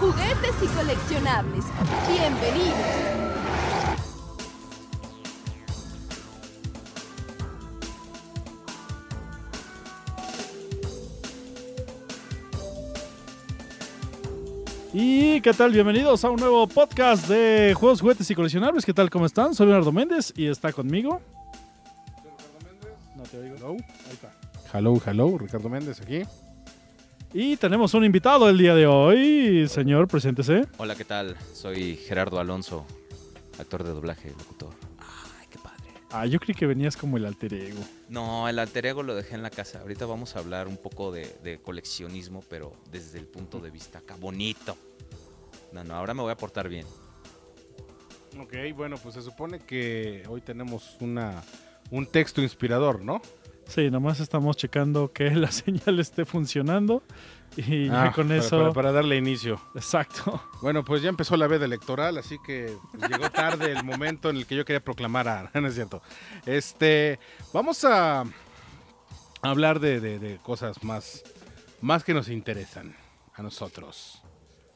juguetes y coleccionables. Bienvenidos. Y qué tal, bienvenidos a un nuevo podcast de juegos, juguetes y coleccionables. ¿Qué tal, cómo están? Soy Leonardo Méndez y está conmigo. No te oigo. Hello. Ahí está. Hello, hello, Ricardo Méndez aquí. Y tenemos un invitado el día de hoy. Señor, preséntese. Hola, ¿qué tal? Soy Gerardo Alonso, actor de doblaje, locutor. Ay, qué padre. Ah, yo creí que venías como el alter ego. No, el alter ego lo dejé en la casa. Ahorita vamos a hablar un poco de, de coleccionismo, pero desde el punto de vista acá bonito. No, no, ahora me voy a portar bien. Ok, bueno, pues se supone que hoy tenemos una, un texto inspirador, ¿no? Sí, nomás estamos checando que la señal esté funcionando. Y ya Ah, con para- eso. Para, para darle inicio. Exacto. Bueno, pues ya empezó la veda electoral, así que pues, llegó tarde el momento en el que yo quería proclamar a... No es cierto. Este, vamos a hablar de, de- de cosas más, más que nos interesan a nosotros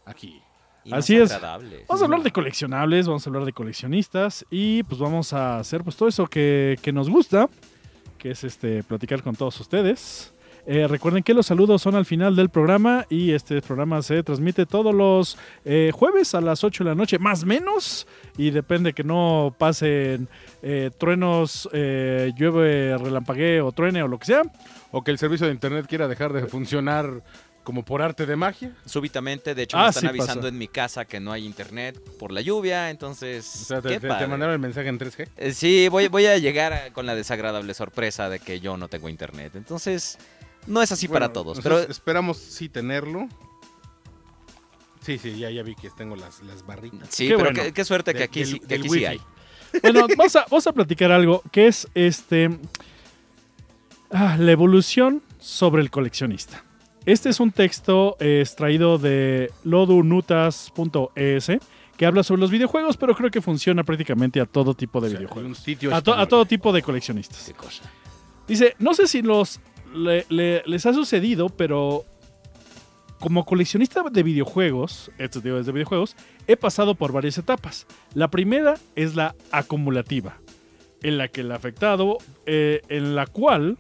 aquí. Y Así es. Vamos a hablar de coleccionables, vamos a hablar de coleccionistas y pues vamos a hacer pues todo eso que, que nos gusta, que es este platicar con todos ustedes. Eh, recuerden que los saludos son al final del programa y este programa se transmite todos los eh, jueves a las 8 de la noche, más menos, y depende que no pasen eh, truenos, llueve, relampaguee o truene o lo que sea. O que el servicio de internet quiera dejar de funcionar como por arte de magia. Súbitamente, de hecho, Ah, me están sí avisando pasa. en mi casa que no hay internet por la lluvia, entonces. O sea, te, mandaron el mensaje en 3G. Eh, Sí, voy, voy a llegar a- con la desagradable sorpresa de que yo no tengo internet. Entonces, no es así para todos. Pero esperamos sí tenerlo. Sí, sí, ya, ya vi que tengo las, las barritas. sí, Qué pero bueno. qué, qué suerte que aquí, del- que aquí sí hay. Bueno, vamos a, vamos a platicar algo que es este ah, la evolución sobre el coleccionista. Este es un texto eh, extraído de lodunutas.es que habla sobre los videojuegos, pero creo que funciona prácticamente a todo tipo de O sea, videojuegos. un sitio A, to- a español. todo tipo de coleccionistas. Qué cosa. Dice, no sé si los le- le- les ha sucedido, pero como coleccionista de videojuegos, estos digo, de videojuegos, he pasado por varias etapas. La primera es la acumulativa, en la que el afectado, eh, en la cual,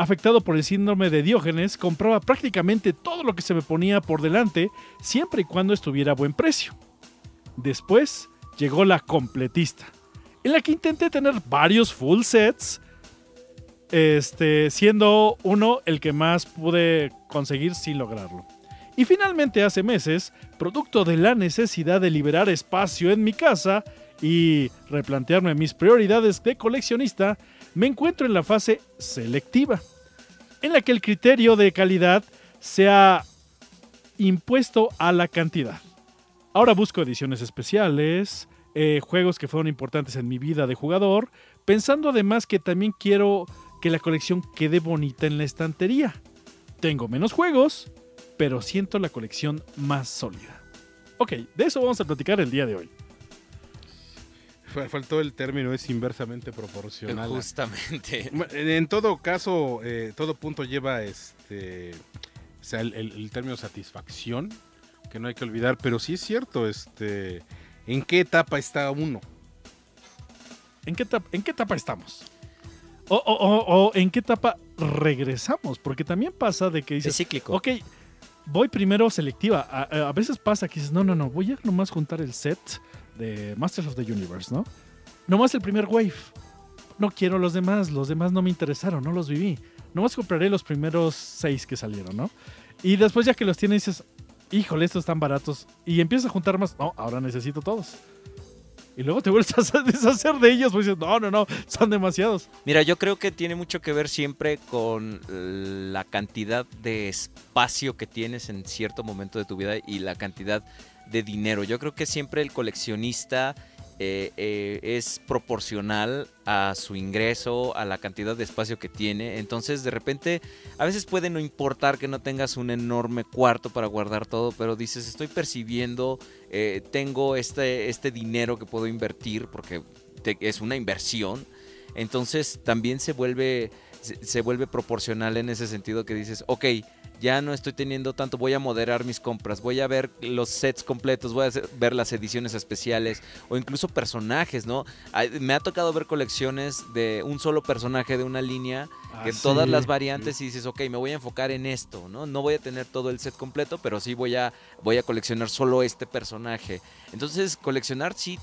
afectado por el síndrome de Diógenes, compraba prácticamente todo lo que se me ponía por delante, siempre y cuando estuviera a buen precio. Después llegó la completista, en la que intenté tener varios full sets, este, siendo uno el que más pude conseguir sin lograrlo. Y finalmente hace meses, producto de la necesidad de liberar espacio en mi casa y replantearme mis prioridades de coleccionista, me encuentro en la fase selectiva, en la que el criterio de calidad se ha impuesto a la cantidad. Ahora busco ediciones especiales, eh, juegos que fueron importantes en mi vida de jugador, pensando además que también quiero que la colección quede bonita en la estantería. Tengo menos juegos, pero siento la colección más sólida. Ok, de eso vamos a platicar el día de hoy. Fal- Faltó el término, es inversamente proporcional. Justamente. En todo caso, eh, todo punto lleva este. O sea, el, el- el término satisfacción, que no hay que olvidar, pero sí es cierto, este. ¿En qué etapa está uno? ¿En qué etapa, en qué etapa estamos? O, o- o- o en qué etapa regresamos, porque también pasa de que Es dices, cíclico. ok, voy primero selectiva. A, a- a veces pasa que dices, no, no, no, voy a nomás juntar el set de Masters of the Universe, ¿no? Nomás el primer wave. No quiero los demás, los demás no me interesaron, no los viví. Nomás compraré los primeros seis que salieron, ¿no? Y después ya que los tienes dices, híjole, estos están baratos. Y empiezas a juntar más, no, ahora necesito todos. Y luego te vuelves a deshacer de ellos, pues dices, no, no, no, son demasiados. Mira, yo creo que tiene mucho que ver siempre con la cantidad de espacio que tienes en cierto momento de tu vida y la cantidad de dinero. Yo creo que siempre el coleccionista eh, eh, es proporcional a su ingreso, a la cantidad de espacio que tiene. Entonces, de repente, a veces puede no importar que no tengas un enorme cuarto para guardar todo, pero dices, estoy percibiendo, eh, tengo este, este dinero que puedo invertir porque es una inversión. Entonces también se vuelve se, se vuelve proporcional en ese sentido que dices, ok, ya no estoy teniendo tanto, voy a moderar mis compras, voy a ver los sets completos, voy a ver las ediciones especiales o incluso personajes, ¿no? Me ha tocado ver colecciones de un solo personaje de una línea, Ah, que sí. todas las variantes y dices, ok, me voy a enfocar en esto, ¿no? No voy a tener todo el set completo, pero sí voy a, voy a coleccionar solo este personaje. Entonces, coleccionar sí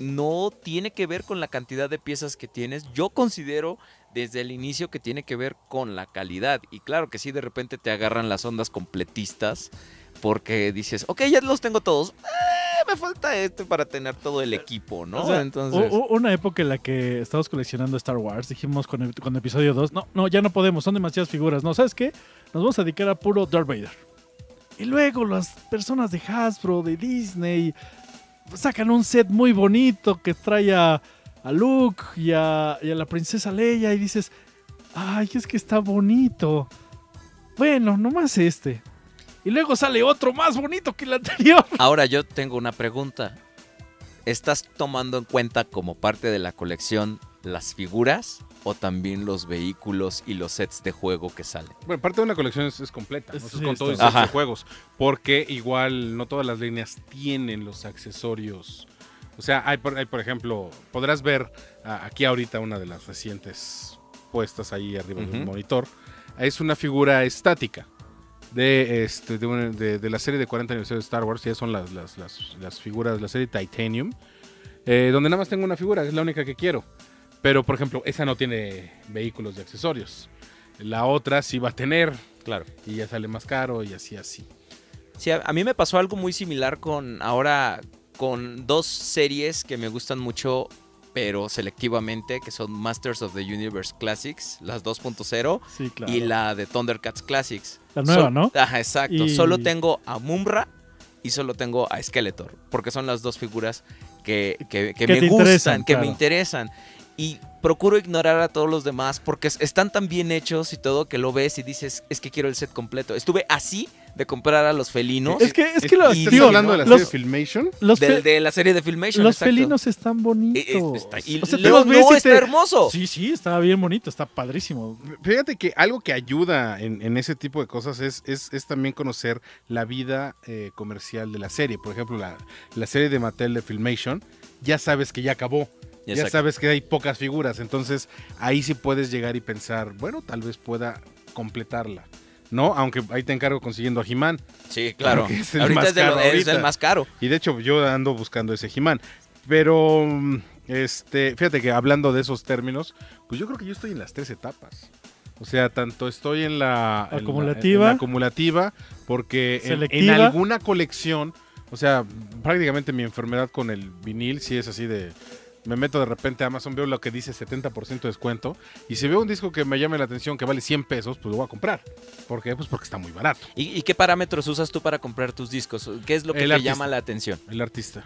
no tiene que ver con la cantidad de piezas que tienes. Yo considero desde el inicio que tiene que ver con la calidad. Y claro que sí, de repente te agarran las ondas completistas porque dices, ok, ya los tengo todos. Eh, me falta este para tener todo el equipo, ¿no? O sea, Entonces, una época en la que estábamos coleccionando Star Wars, dijimos con, el- con episodio 2, no, no, ya no podemos, son demasiadas figuras. No, ¿sabes qué? Nos vamos a dedicar a puro Darth Vader. Y luego las personas de Hasbro, de Disney, sacan un set muy bonito que trae a, Luke y a la princesa Leia y dices, ay, es que está bonito. Bueno, nomás este. Y luego sale otro más bonito que el anterior. Ahora yo tengo una pregunta. ¿Estás tomando en cuenta como parte de la colección las figuras o también los vehículos y los sets de juego que salen? Bueno, parte de una colección es, es completa, es con todos bien. estos Ajá. juegos. Porque igual no todas las líneas tienen los accesorios. O sea, hay por, hay, por ejemplo, podrás ver aquí ahorita una de las recientes puestas ahí arriba del Ujú. monitor. Es una figura estática de, este, de, una- de- de la serie de 40 aniversario de Star Wars. Ya son las, las, las, las figuras de la serie Titanium. eh, donde nada más tengo una figura, es la única que quiero. Pero, por ejemplo, esa no tiene vehículos y accesorios. La otra sí va a tener, Claro. y ya sale más caro y así, así. Sí, a, mí me pasó algo muy similar con ahora con dos series que me gustan mucho, pero selectivamente, que son Masters of the Universe Classics, las 2.0 Sí, claro. y la de Thundercats Classics. La nueva, ¿no? Ajá, exacto. Y- Solo tengo a Mumra y solo tengo a Skeletor, porque son las dos figuras que, que- que Que me gustan, que claro. me interesan. Y procuro ignorar a todos los demás porque es- están tan bien hechos y todo que lo ves y dices, es que quiero el set completo. Estuve así de comprar a los felinos Es que, es que lo, y- ¿Estás digo, hablando de la los, serie Filmation? los, de la serie de Filmation. los exacto. felinos están bonitos. Eh, eh, está- y O sea, no, y está te- hermoso. Sí, sí, está bien bonito, está padrísimo. Fíjate que algo que ayuda en, en ese tipo de cosas es, es, es también conocer la vida eh, comercial de la serie. Por ejemplo, la, la serie de Mattel de Filmation, ya sabes que ya acabó. Ya sabes que hay pocas figuras. Entonces ahí sí puedes llegar y pensar, bueno, tal vez pueda completarla. ¿No? Aunque ahí te encargo consiguiendo a He-Man. Sí, claro. Porque es el ahorita más es, de lo- caro es ahorita. el más caro. Y de hecho yo ando buscando ese He-Man. Pero, este, fíjate que hablando de esos términos, pues yo creo que yo estoy en las tres etapas. O sea, tanto estoy en la en la- Acumulativa. en la acumulativa, porque en- alguna colección, o sea, prácticamente mi enfermedad con el vinil sí es así de... Me meto de repente a Amazon, veo lo que dice 70% de descuento. Y si veo un disco que me llame la atención, que vale 100 pesos, pues lo voy a comprar. ¿Por qué? Pues porque está muy barato. ¿Y, y qué parámetros usas tú para comprar tus discos? ¿Qué es lo que El te artista. llama la atención? El artista.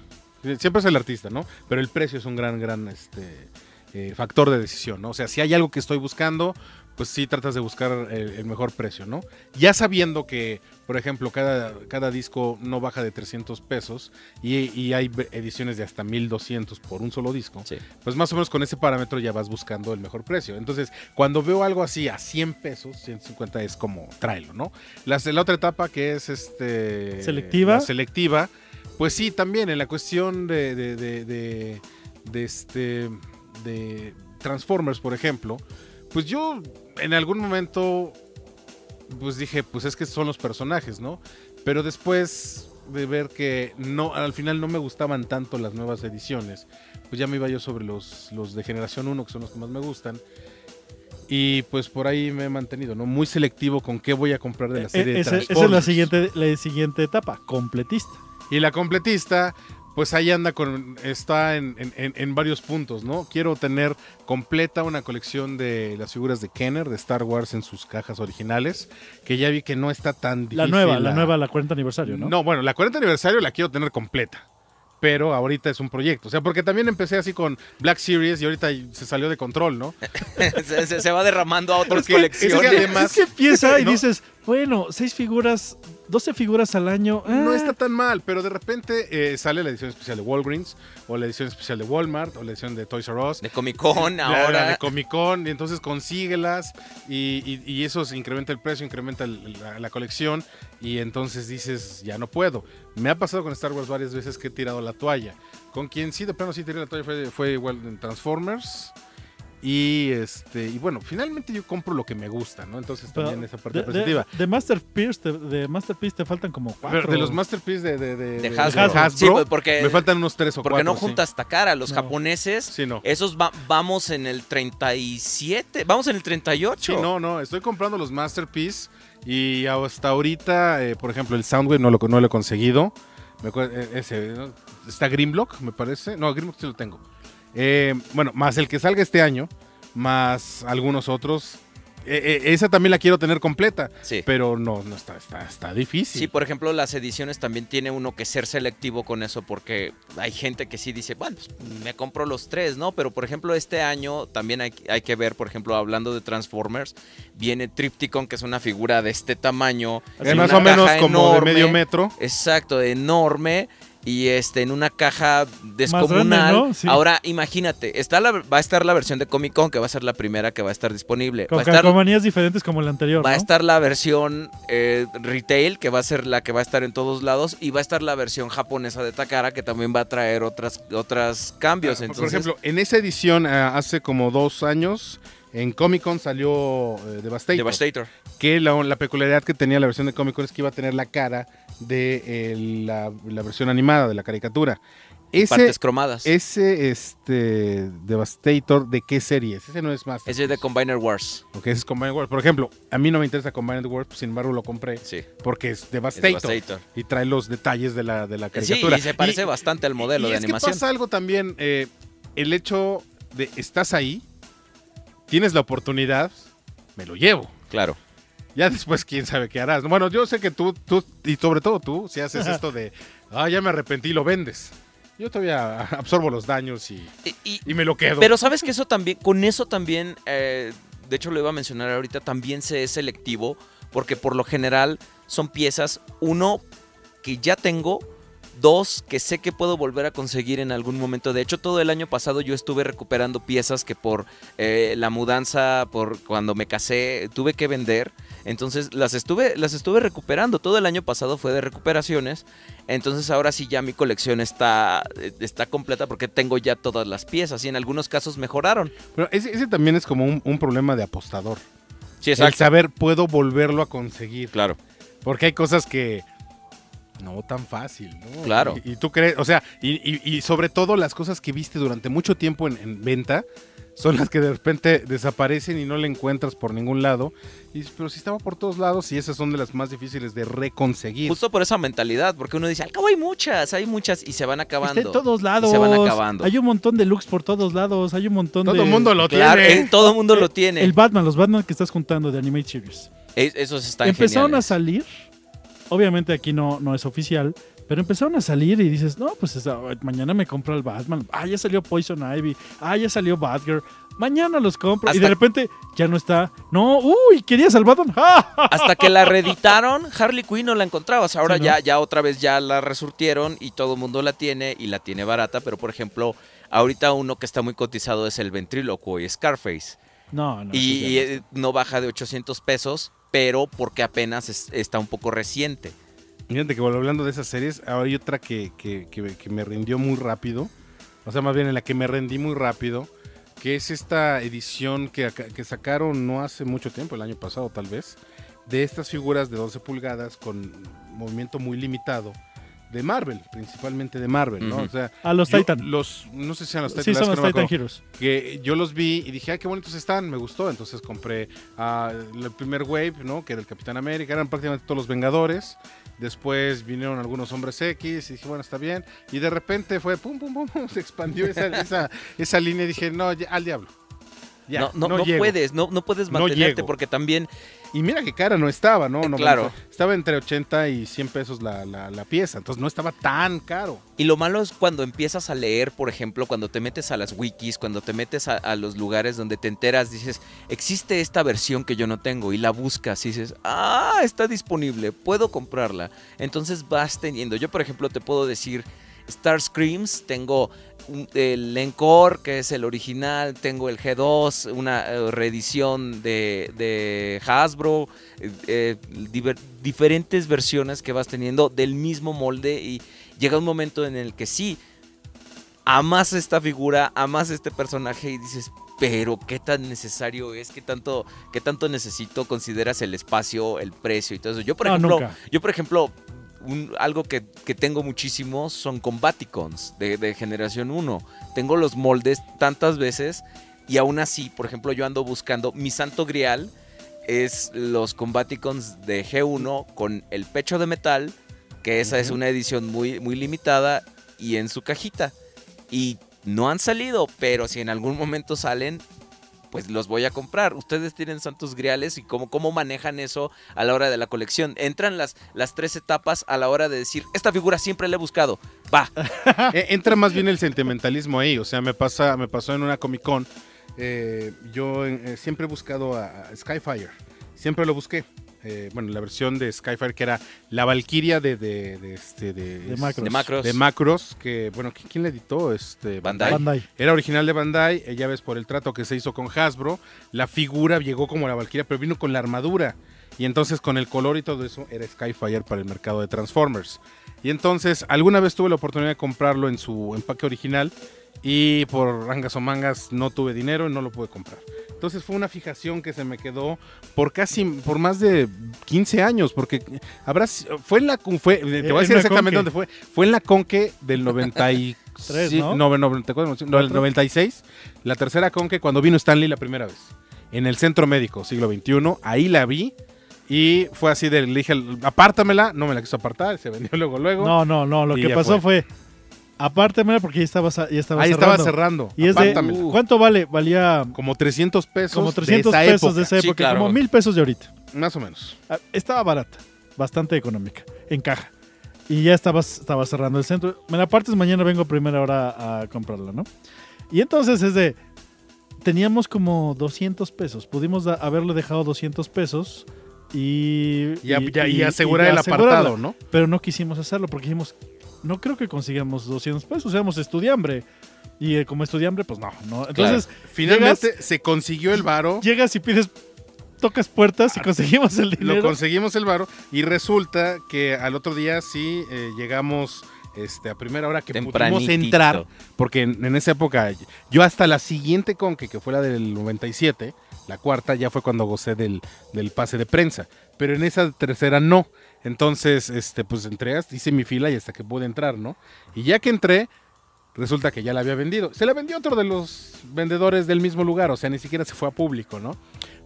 Siempre es el artista, ¿no? Pero el precio es un gran, gran este, eh, factor de decisión, ¿no? O sea, si hay algo que estoy buscando, pues sí tratas de buscar el, el mejor precio, ¿no? Ya sabiendo que, por ejemplo, cada, cada disco no baja de 300 pesos y, y hay ediciones de hasta 1200 por un solo disco, Sí. pues más o menos con ese parámetro ya vas buscando el mejor precio. Entonces, cuando veo algo así a 100 pesos, 150 es como tráelo, ¿no? La, la otra etapa que es este Selectiva. la selectiva, pues sí, también en la cuestión de, de, de, de- de este de Transformers, por ejemplo, pues yo en algún momento pues dije, pues es que son los personajes, ¿no? Pero después de ver que no al final no me gustaban tanto las nuevas ediciones, pues ya me iba yo sobre los, los de generación 1, que son los que más me gustan. Y pues por ahí me he mantenido, ¿no? Muy selectivo con qué voy a comprar de la Eh, serie de esa, esa es la Transformers. siguiente, la siguiente etapa, completista. Y la completista, pues ahí anda con. está en, en- en- en varios puntos, ¿no? Quiero tener completa una colección de las figuras de Kenner, de Star Wars en sus cajas originales. Que ya vi que no está tan difícil. La nueva, la nueva, la 40 aniversario, ¿no? No, bueno, la 40 aniversario la quiero tener completa. Pero ahorita es un proyecto. O sea, porque también empecé así con Black Series y ahorita se salió de control, ¿no? se, se- se va derramando a otras Porque es que colecciones. además- es que empieza y ¿no? dices, bueno, seis figuras 12 figuras al año. No ah, está tan mal, pero de repente eh, sale la edición especial de Walgreens, o la edición especial de Walmart, o la edición de Toys R Us. De Comic Con la- la ahora. de Comic Con, y entonces consíguelas y, y- y eso se incrementa el precio, incrementa el- la, la colección y entonces dices, ya no puedo. Me ha pasado con Star Wars varias veces que he tirado la toalla. Con quien sí, de plano sí tiré la toalla fue, fue igual en Transformers. Y este y bueno, finalmente yo compro lo que me gusta, ¿no? Entonces pero también esa parte de, positiva. de, de Masterpiece, te, de Masterpiece te faltan como cuatro. de los Masterpiece de, de, de, De de- Hasbro. Sí, pues, porque, me faltan unos tres o porque cuatro. no sí. juntas cara. Los No. japoneses, Sí, no. esos va- vamos en el 37. Vamos en el 38. Sí, no, no, estoy comprando los Masterpiece y hasta ahorita, eh, por ejemplo, el Soundwave no lo, no lo he conseguido. Me eh, ese, ¿no? Está Grimlock, me parece. No, Grimlock sí lo tengo. Eh, bueno, más el que salga este año, más algunos otros. Eh, eh, esa también la quiero tener completa, Sí. pero no, no está, está, está difícil. Sí, por ejemplo, las ediciones también tiene uno que ser selectivo con eso porque hay gente que sí dice, bueno, pues, me compro los tres, ¿no? Pero, por ejemplo, este año también hay, hay que ver, por ejemplo, hablando de Transformers, viene Tripticon, que es una figura de este tamaño. En más o menos como enorme, de medio metro. Exacto, enorme. Y este, en una caja grande, descomunal. ¿no? Sí. Ahora, imagínate, está la, va a estar la versión de Comic Con, que va a ser la primera que va a estar disponible. Con va a estar calcomanías diferentes como el anterior. Va a estar la versión eh, retail, que va a ser la que va a estar en todos lados, y va a estar la versión japonesa de Takara, que también va a traer otras, otras cambios. Ah, Entonces, Por ejemplo, en esa edición, ah, hace como dos años, en Comic Con salió eh, Devastator. Devastator. que la, la peculiaridad que tenía la versión de Comic Con es que iba a tener la cara de eh, la, la versión animada, de la caricatura. Ese, Partes cromadas. ese este, Devastator, ¿de qué serie es? Ese no es más. Ese es de Combiner Wars. Porque ese es Combined Wars. Por ejemplo, a mí no me interesa Combined Wars, sin embargo lo compré Sí. porque es es Devastator. Y trae los detalles de la, de la Sí, caricatura. y se parece bastante al modelo y de es animación. que pasa algo también, eh, el hecho de estás ahí, tienes la oportunidad, me lo llevo. Claro. Ya después, quién sabe qué harás. Bueno, yo sé que tú, tú y sobre todo tú, si haces esto de, ah, ya me arrepentí, lo vendes. Yo todavía absorbo los daños y, Y- y- y me lo quedo. pero sabes que eso también, con eso también, eh, de hecho lo iba a mencionar ahorita, también se es selectivo, porque por lo general son piezas, uno, que ya tengo, dos, que sé que puedo volver a conseguir en algún momento. De hecho, todo el año pasado yo estuve recuperando piezas que por eh, la mudanza, por cuando me casé, tuve que vender. Entonces las estuve, las estuve recuperando. Todo el año pasado fue de recuperaciones. Entonces ahora sí ya mi colección está, está completa porque tengo ya todas las piezas y en algunos casos mejoraron. Pero ese, ese también es como un, un problema de apostador. Sí, El saber, puedo volverlo a conseguir. Claro. Porque hay cosas que no tan fácil, ¿no? Claro. Y, y tú crees, o sea, y, y- y sobre todo las cosas que viste durante mucho tiempo en, en venta son las que de repente desaparecen y no le encuentras por ningún lado. Y pero si estaba por todos lados y esas son de las más difíciles de reconseguir. Justo por esa mentalidad, porque uno dice, al cabo hay muchas, hay muchas y se van acabando. Está en todos lados. se van acabando. Hay un montón de looks por todos lados. Hay un montón de. Todo el mundo lo Claro, tiene. eh, todo el mundo lo Eh, tiene. El Batman, los Batman que estás juntando de Animate Series. Es- esos están empezaron a salir. Obviamente aquí no, no es oficial. Pero empezaron a salir y dices, no, pues esa- mañana me compro el Batman. Ah, ya salió Poison Ivy. Ah, ya salió Batgirl. Mañana los compro. Y Hasta- de repente ya no está. No, uy, querías al Batman. ¡Ah! Hasta que la reeditaron, Harley Quinn no la encontrabas. Ahora Sí, ¿no? ya, ya otra vez ya la resurtieron y todo el mundo la tiene y la tiene barata. Pero por ejemplo, ahorita uno que está muy cotizado es el ventrílocuo y Scarface. No, no. y no eh, no baja de 800 pesos, pero porque apenas es- está un poco reciente. Fíjate que hablando de esas series, ahora hay otra que, que- que- me rindió muy rápido. O sea, más bien en la que me rendí muy rápido. Que es esta edición que, que sacaron no hace mucho tiempo, el año pasado tal vez. De estas figuras de 12 pulgadas con movimiento muy limitado. De Marvel, principalmente de Marvel, ¿no? O sea, A los yo- Titan. Los, no sé si sean los Titan. Sí, son los que no Titan Heroes. que yo los vi y dije, ah, qué bonitos están, me gustó. Entonces compré ah, el primer wave, ¿no? Que era el Capitán América, eran prácticamente todos los Vengadores. Después vinieron algunos hombres X y dije, bueno, está bien. Y de repente fue pum, pum, pum, pum, se expandió esa, esa, esa línea y dije, no, ya, al diablo. Ya, no, no, no no puedes, no, no puedes mantenerte porque también Y mira que cara no estaba, ¿no? no Claro. estaba entre 80 y 100 pesos la, la- la pieza, entonces no estaba tan caro. Y lo malo es cuando empiezas a leer, por ejemplo, cuando te metes a las wikis, cuando te metes a, a los lugares donde te enteras, dices, existe esta versión que yo no tengo y la buscas y dices, ah, está disponible, puedo comprarla. Entonces vas teniendo, yo por ejemplo te puedo decir, Star Screams, tengo el Encore, que es el original, tengo el G2, una eh, reedición de, de Hasbro, eh, eh, diver- diferentes versiones que vas teniendo del mismo molde y llega un momento en el que sí, amas esta figura, amas este personaje y dices, pero qué tan necesario es, qué tanto, qué tanto necesito, consideras el espacio, el precio y todo eso. Yo por No, ejemplo, nunca. yo por ejemplo, un- algo que, que tengo muchísimo son Combaticons de, de generación 1. Tengo los moldes tantas veces y aún así, por ejemplo, yo ando buscando mi santo grial es los Combaticons de G1 con el pecho de metal, que esa es una edición muy, muy limitada y en su cajita. Y no han salido, pero si en algún momento salen, pues los voy a comprar. Ustedes tienen santos griales y cómo, cómo manejan eso a la hora de la colección. Entran las, las tres etapas a la hora de decir, esta figura siempre la he buscado. Va. Eh, Entra más bien el sentimentalismo ahí, o sea, me pasa, me pasó en una Comic Con. eh, yo eh, siempre he buscado a Skyfire, siempre lo busqué. Eh, bueno, la versión de Skyfire que era la Valkyria de, de, de este de, De Macros. De Macros. de Macros, que bueno, ¿qui- ¿quién le editó? Este Bandai. Bandai. Era original de Bandai, eh, ya ves por el trato que se hizo con Hasbro, la figura llegó como la Valkyria, pero vino con la armadura. Y entonces con el color y todo eso era Skyfire para el mercado de Transformers. Y entonces alguna vez tuve la oportunidad de comprarlo en su empaque original y por rangas o mangas no tuve dinero y no lo pude comprar. Entonces fue una fijación que se me quedó por casi, por más de 15 años, porque habrá, fue en la, fue, te voy a decir exactamente dónde fue, fue en la Conque del 93, Tres, sí, ¿no? no, 94, no, el 96, la tercera Conque cuando vino Stanley la primera vez, en el Centro Médico, siglo XXI, ahí la vi y fue así de, le dije, apártamela, no me la quiso apartar, se vendió luego, luego. No, no, no. Lo que pasó fue. Apártemela porque ya estaba, ya estaba ahí cerrando. estaba cerrando, Y es de. apártamela. ¿Cuánto vale? Valía como 300 pesos, como 300 de esa pesos época, de esa Sí, época. claro. Como mil pesos de ahorita. más o menos. Ah, Estaba barata. Bastante económica. En caja. Y ya estaba, estaba cerrando el centro. Me la partes mañana, vengo a primera hora a comprarla, ¿no? Y entonces es de. Teníamos como 200 pesos. Pudimos da- haberle dejado 200 pesos y. Y, y- y asegurar el asegurarla. apartado, ¿no? Pero no quisimos hacerlo porque dijimos, no creo que consigamos 200 pesos, seamos estudiambre. Y eh, como estudiambre, pues no, no. Entonces, Finalmente se consiguió el varo. llegas y pides, tocas puertas y conseguimos el Lo dinero. conseguimos el varo y resulta que al otro día sí eh, llegamos este, a primera hora que pudimos entrar, porque en, en esa época yo hasta la siguiente conque, que fue la del 97, la cuarta, ya fue cuando gocé del, del pase de prensa, pero en esa tercera no. Entonces, este, pues entré, hice mi fila y hasta que pude entrar, ¿no? Y ya que entré, resulta que ya la había vendido. Se la vendió otro de los vendedores del mismo lugar, o sea, ni siquiera se fue a público, ¿no?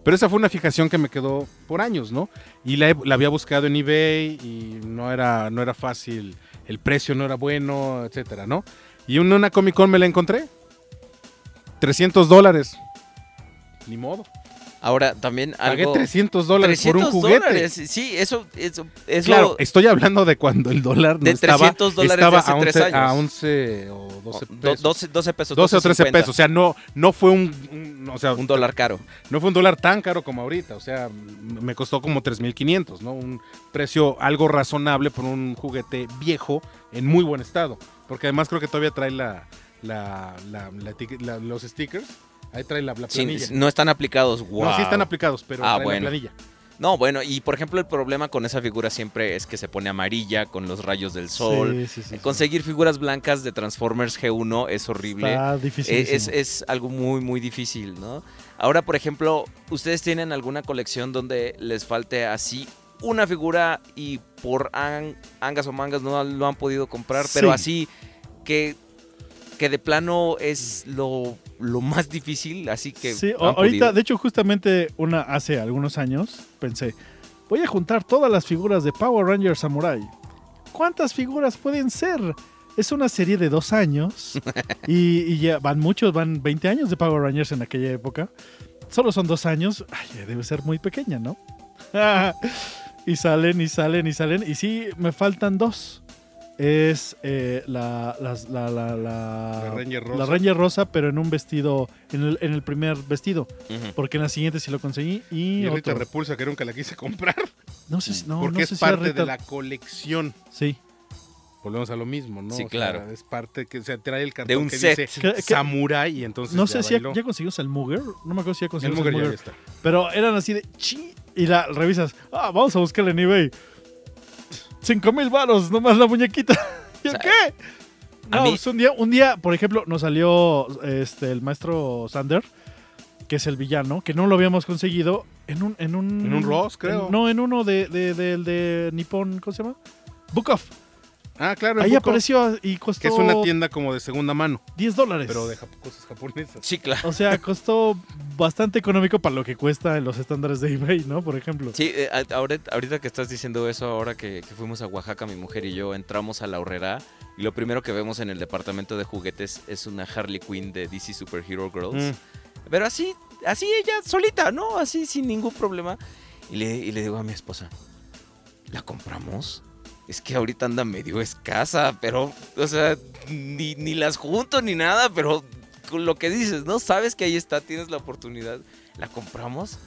Pero esa fue una fijación que me quedó por años, ¿no? Y la, había buscado en eBay y no era, no era fácil, el precio no era bueno, etcétera, ¿no? Y en una Comic Con me la encontré. 300 dólares. Ni modo. Ahora también Pagué algo... 300 dólares por un 300 juguete. dólares, Sí, eso, eso es Claro, lo- estoy hablando de cuando el dólar no De estaba, 300 dólares de estaba hace a, tres 11, años. a 11 o 12 do- pesos. 12, 12 pesos. 12 o 13 12.50, pesos. O sea, no, no fue un, un- o sea, un dólar caro. no fue un dólar tan caro como ahorita. O sea, me costó como 3.500, ¿no? Un precio algo razonable por un juguete viejo en muy buen estado. Porque además creo que todavía trae la, la- los stickers. Ahí trae la, la Sí, planilla. no están aplicados. Wow. No, sí están aplicados, pero Ah, trae bueno. la planilla. No, bueno, y por ejemplo, el problema con esa figura siempre es que se pone amarilla con los rayos del sol. Sí, sí, sí, sí. Conseguir figuras blancas de Transformers G1 es horrible. Está difícil. Es, es algo muy, muy difícil, ¿no? Ahora, por ejemplo, ¿ustedes tienen alguna colección donde les falte así una figura y por an- angas o mangas no lo han podido comprar, pero Sí. así que, que de plano es lo, lo más difícil, así que... Sí, no ahorita, de hecho, justamente una hace algunos años pensé, voy a juntar todas las figuras de Power Ranger Samurai. ¿Cuántas figuras pueden ser? es una serie de dos años y, y ya van muchos, van 20 años de Power Rangers en aquella época. Solo son dos años, ay, debe ser muy pequeña, ¿no? y salen y salen y salen. Y sí, me faltan dos. Es eh, la, la, la, la, La Ranger rosa. la Ranger rosa, pero en un vestido, en el, en el primer vestido. Porque en la siguiente sí lo conseguí. Y, Y Rita otro. Repulsa, que nunca la quise comprar. No sé, si- no, porque no es sé si parte Rita- de la colección. Sí. Volvemos a lo mismo, ¿no? Sí, O sea, claro. es parte que se trae el cartón De un que set. dice Samurai y entonces No ya sé si ya, bailó. ya conseguimos el Mugger. No me acuerdo si ya El conseguimos el, Muger ya Mugger. está. Pero eran así de chi. Y la revisas. Ah, vamos a buscarle en eBay. Cinco mil varos, nomás la muñequita. ¿Y O sea, qué? No, mí- pues un día, un día, por ejemplo, nos salió este el maestro Sander, que es el villano, que no lo habíamos conseguido en un. En un, En un Ross, creo. en- no, en uno de, de, de, de Nippon, ¿cómo se llama? Book Off. Ah, claro. Ahí apareció y costó Que es una tienda como de segunda mano, 10 dólares. pero de jap- cosas japonesas. Sí, claro. O sea, costó bastante económico para lo que cuesta en los estándares de eBay, ¿no? Por ejemplo. Sí, eh, a- ahorita, ahorita que estás diciendo eso, ahora que, que fuimos a Oaxaca, mi mujer y yo entramos a la horrera y lo primero que vemos en el departamento de juguetes es una Harley Quinn de DC Superhero Girls. Mm. Pero así, así ella solita, ¿no? Así sin ningún problema. Y le, y le digo a mi esposa, ¿la compramos? Es que ahorita anda medio escasa, pero, o sea, ni, ni las junto ni nada, pero con lo que dices, ¿no? Sabes que ahí está, tienes la oportunidad. ¿La compramos?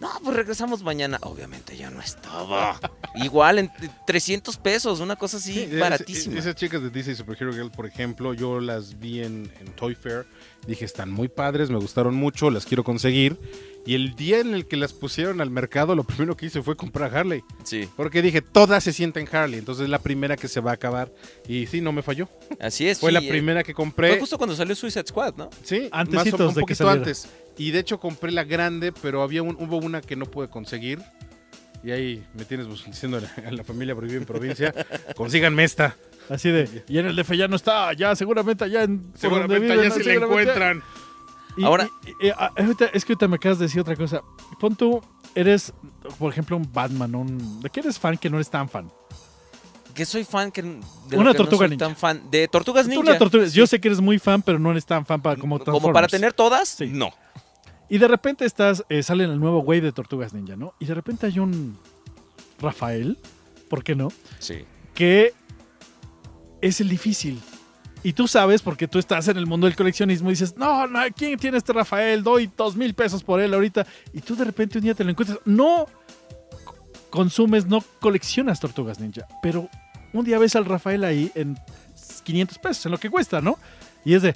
No, pues regresamos mañana. Obviamente ya no estaba. Igual en 300 pesos, una cosa así Sí, es- baratísima. Esas chicas de DC Superhero Girl, por ejemplo, yo las vi en, en Toy Fair. Dije, están muy padres, me gustaron mucho, las quiero conseguir. Y el día en el que las pusieron al mercado, lo primero que hice fue comprar Harley. Sí, Porque dije, todas se sienten Harley. Entonces es la primera que se va a acabar. Y sí, no me falló. así es. Fue sí, la eh, primera que Fue compré. justo cuando salió Suicide Squad, ¿no? Sí, Antecitos más o- un de que poquito antes. Y de hecho compré la grande, pero había un- hubo una que no pude conseguir. Y ahí me tienes pues, diciendo a la, a la familia porque vive en provincia, consíganme esta. Así de. Y en el DF ya no está, ya seguramente allá en. Seguramente viven, allá ¿no? se la encuentran. Y- Ahora- y- y- ah, es que ahorita me acabas de decir otra cosa. Pon tú, eres, por ejemplo, un Batman, un. ¿De qué eres fan que no eres tan fan? Que soy fan que de Una que no tortuga soy ninja. tan fan de Tortugas Ninja. una tortuga- Sí. Yo sé que eres muy fan, pero no eres tan fan para, como como para tener todas, Sí. no. Y de repente estás, eh, sale en el nuevo wave de Tortugas Ninja, ¿no? Y de repente hay un Rafael, ¿por qué no? Sí. Que es el difícil. Y tú sabes, porque tú estás en el mundo del coleccionismo y dices, no, no, ¿quién tiene este Rafael? Doy dos mil pesos por él ahorita. Y tú de repente un día te lo encuentras. No consumes, no coleccionas Tortugas Ninja. Pero un día ves al Rafael ahí en 500 pesos, en lo que cuesta, ¿no? Y es de...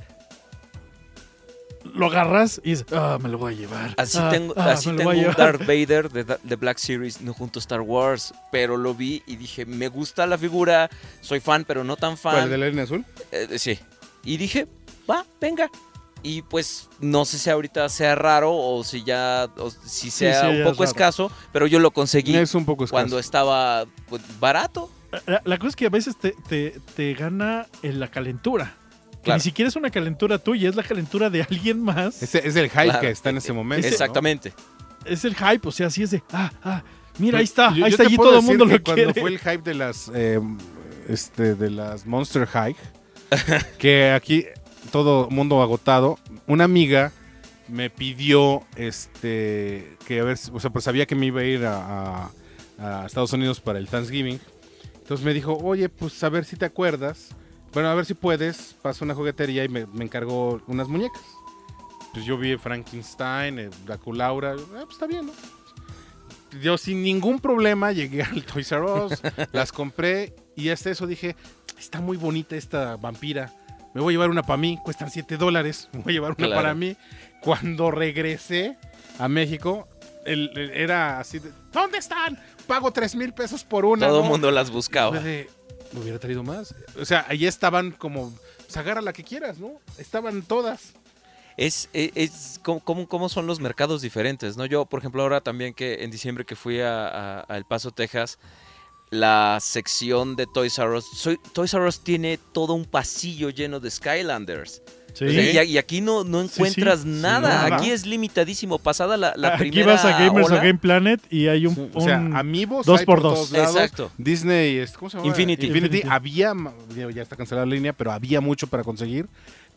Lo agarras y dices, ah, me lo voy a llevar. Así Ah, tengo, ah, así tengo un llevar". Darth Vader de, Black Series, no junto a Star Wars, pero lo vi y dije, me gusta la figura, soy fan, pero no tan ¿Cuál, fan. de la línea azul? Eh, sí. Y dije, va, venga. Y pues no sé si ahorita sea raro o si ya, o si sea sí, un es poco escaso, pero yo lo conseguí Es un poco cuando estaba pues, barato. La, la cosa es que a veces te, te- te gana en la calentura. Que Claro. ni siquiera es una calentura tuya, es la calentura de alguien más. Es el hype Claro. que está en ese momento. Exactamente. Es el hype, o sea, así es de, ah, ah, mira, ahí está, Yo- ahí está, allí todo el mundo que lo cuando quiere. fue el hype de las eh, este de las Monster High que aquí todo mundo agotado una amiga me pidió este que a ver si- o sea pues sabía que me iba a ir a, a- a Estados Unidos para el Thanksgiving entonces me dijo oye pues a ver si te acuerdas bueno a ver si puedes pasa una juguetería y me, me encargó unas muñecas pues yo vi Frankenstein eh, Draculaura ah, pues está bien ¿no? yo sin ningún problema llegué al Toys R Us, las compré y hasta eso dije, está muy bonita esta vampira, me voy a llevar una para mí, cuestan 7 dólares, me voy a llevar una Claro. para mí. Cuando regresé a México, el- el- era así, de, ¿dónde están? Pago 3 mil pesos por una. Todo el ¿no? mundo las buscaba. de, me hubiera traído más. O sea, ahí estaban como, pues agarra la que quieras, ¿no? Estaban todas. Es, es, es cómo- cómo son los mercados diferentes, ¿no? Yo, por ejemplo, ahora también que en diciembre que fui a, a- a El Paso, Texas, la sección de Toys R Us, Toys R Us tiene todo un pasillo lleno de Skylanders. Sí. O sea, y, y aquí no, no Sí, sí. encuentras Sí, nada. nada. Aquí es limitadísimo. Pasada la, la Aquí primera vas a Gamers ola- o Game Planet y hay un, Sí, o sea, amigos dos por dos. lados. Exacto. Disney, ¿cómo se llama? Infinity. Infinity. Infinity. Había, ya está cancelada la línea, pero había mucho para conseguir.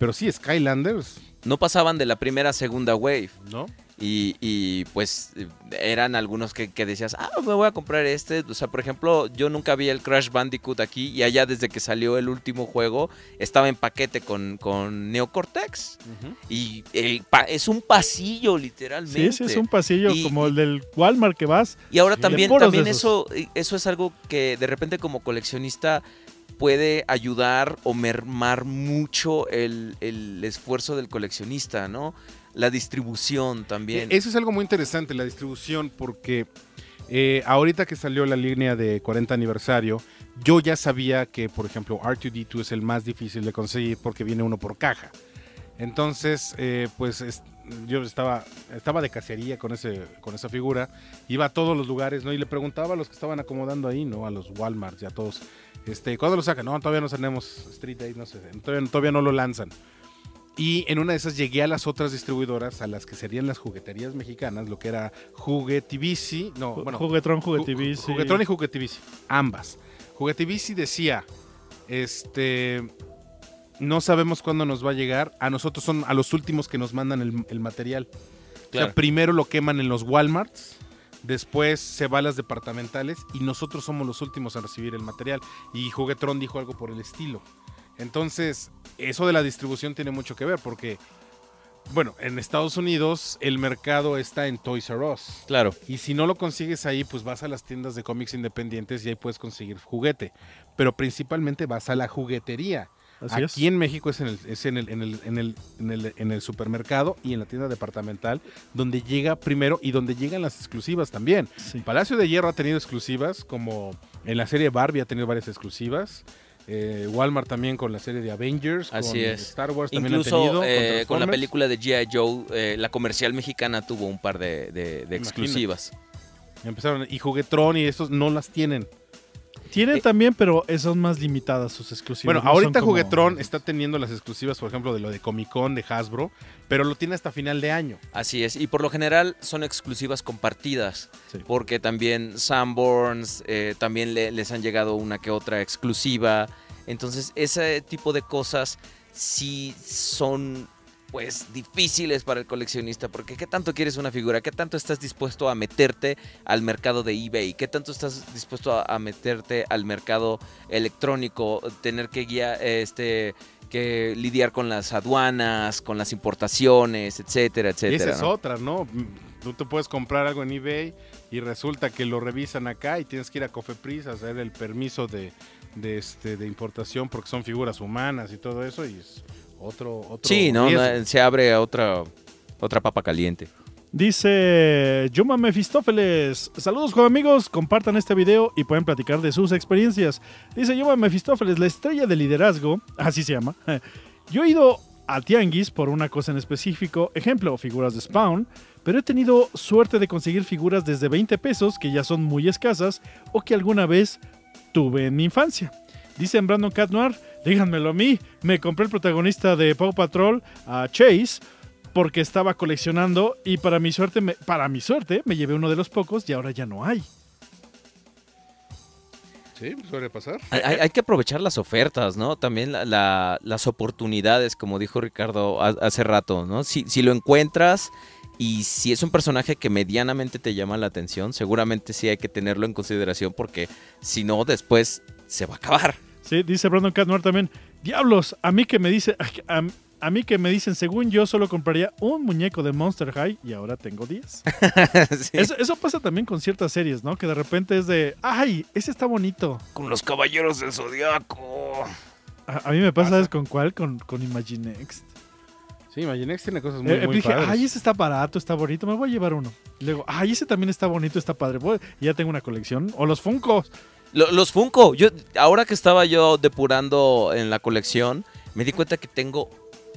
Pero sí, Skylanders, No pasaban de la primera a segunda wave. ¿no? Y, y, pues eran algunos que, que decías, ah, me voy a comprar este. O sea, por ejemplo, yo nunca vi el Crash Bandicoot aquí y allá desde que salió el último juego estaba en paquete con, con Neocortex. Y el pa- es un pasillo, literalmente. Sí, sí, es un pasillo Y- como el del Walmart que vas. Y ahora también, también eso, eso es algo que de repente como coleccionista puede ayudar o mermar mucho el, el esfuerzo del coleccionista, ¿no? La distribución también. Eso es algo muy interesante, la distribución, porque eh, ahorita que salió la línea de 40 aniversario, yo ya sabía que, por ejemplo, R2D2 es el más difícil de conseguir porque viene uno por caja. Entonces, eh, pues es- yo estaba, estaba de cacería con, ese, con esa figura, iba a todos los lugares, ¿no? Y le preguntaba a los que estaban acomodando ahí, ¿no? A los Walmart y a todos, este, ¿cuándo lo sacan? No, todavía no tenemos Street Day, no sé, todavía, todavía no lo lanzan. Y en una de esas llegué a las otras distribuidoras, a las que serían las jugueterías mexicanas, lo que era Juguetivici, no, bueno, Juguetron, Ju- Juguetivici. Juguetron y Juguetivici, ambas. Juguetivici decía, este, no sabemos cuándo nos va a llegar, a nosotros son a los últimos que nos mandan el, el material. O sea, primero lo queman en los Walmarts, después se va a las departamentales y nosotros somos los últimos en recibir el material. Y Juguetron dijo algo por el estilo. Entonces, eso de la distribución tiene mucho que ver porque, bueno, en Estados Unidos el mercado está en Toys R Us. Claro. Y si no lo consigues ahí, pues vas a las tiendas de cómics independientes y ahí puedes conseguir juguete. Pero principalmente vas a la juguetería. Así Aquí es. en México es en el, es en el, en el, en el, en el, en el supermercado y en la tienda departamental donde llega primero y donde llegan las exclusivas también. Sí. Palacio de Hierro ha tenido exclusivas, como en la serie Barbie ha tenido varias exclusivas. Eh, Walmart también con la serie de Avengers, Así con es. Star Wars también han Incluso tenido. eh, con la Transformers. película de G.I. Joe, eh, la comercial mexicana tuvo un par de, de- de exclusivas. Empezaron, y Juguetron y esos no las tienen. Tienen Eh, también, pero son más limitadas sus exclusivas. Bueno, no ahorita como- Juguetron está teniendo las exclusivas, por ejemplo, de lo de Comic Con, de Hasbro, pero lo tiene hasta final de año. Así es. Y por lo general son exclusivas compartidas. Sí. Porque también Sanborns, eh, también le- les han llegado una que otra exclusiva. Entonces, ese tipo de cosas sí son pues difíciles para el coleccionista, porque ¿qué tanto quieres una figura? ¿Qué tanto estás dispuesto a meterte al mercado de eBay? ¿Qué tanto estás dispuesto a, a meterte al mercado electrónico? Tener que guiar, este, que lidiar con las aduanas, con las importaciones, etcétera, Y etcétera. esa es otra, ¿no? Mm, Tú te puedes comprar algo en eBay y resulta que lo revisan acá y tienes que ir a Cofepris a hacer el permiso de, de, este, de importación porque son figuras humanas y todo eso y es otro, otro Sí, ¿no? riesgo. Se abre a otra, otra papa caliente. Dice Yuma Mefistófeles. Saludos, joven amigos. Compartan este video y pueden platicar de sus experiencias. Dice Yuma Mefistófeles, la estrella de liderazgo. Así se llama. Yo he ido a Tianguis por una cosa en específico. Ejemplo, figuras de Spawn. Pero he tenido suerte de conseguir figuras desde 20 pesos, que ya son muy escasas, o que alguna vez tuve en mi infancia. Dice Brandon Cat Noir, díganmelo a mí. Me compré el protagonista de Paw Patrol, a Chase porque estaba coleccionando y para mi suerte me, para mi suerte me llevé uno de los pocos y ahora ya no hay. Sí, suele pasar. Hay, que aprovechar las ofertas, ¿no? También la- la- las oportunidades, como dijo Ricardo ha- hace rato, ¿no? Si, si lo encuentras y si es un personaje que medianamente te llama la atención, seguramente sí hay que tenerlo en consideración porque si no, después se va a acabar. Sí, dice Brandon Catmore también. Diablos, a mí que me dice a, a mí que me dicen, según yo solo compraría un muñeco de Monster High y ahora tengo 10. Sí. Eso, eso pasa también con ciertas series, ¿no? Que de repente es de, ay, ese está bonito. Con los caballeros del zodiaco. A, a mí me pasa. ¿sabes con cuál? Con, con Imaginext. Sí, Imaginext tiene cosas muy, Eh, muy dije, padres. ay, ese está barato, está bonito, me voy a llevar uno. Y luego, ay, ese también está bonito, está padre. Voy- y ya tengo una colección. O los Funkos. Lo- los Funko, yo ahora que estaba yo depurando en la colección, me di cuenta que tengo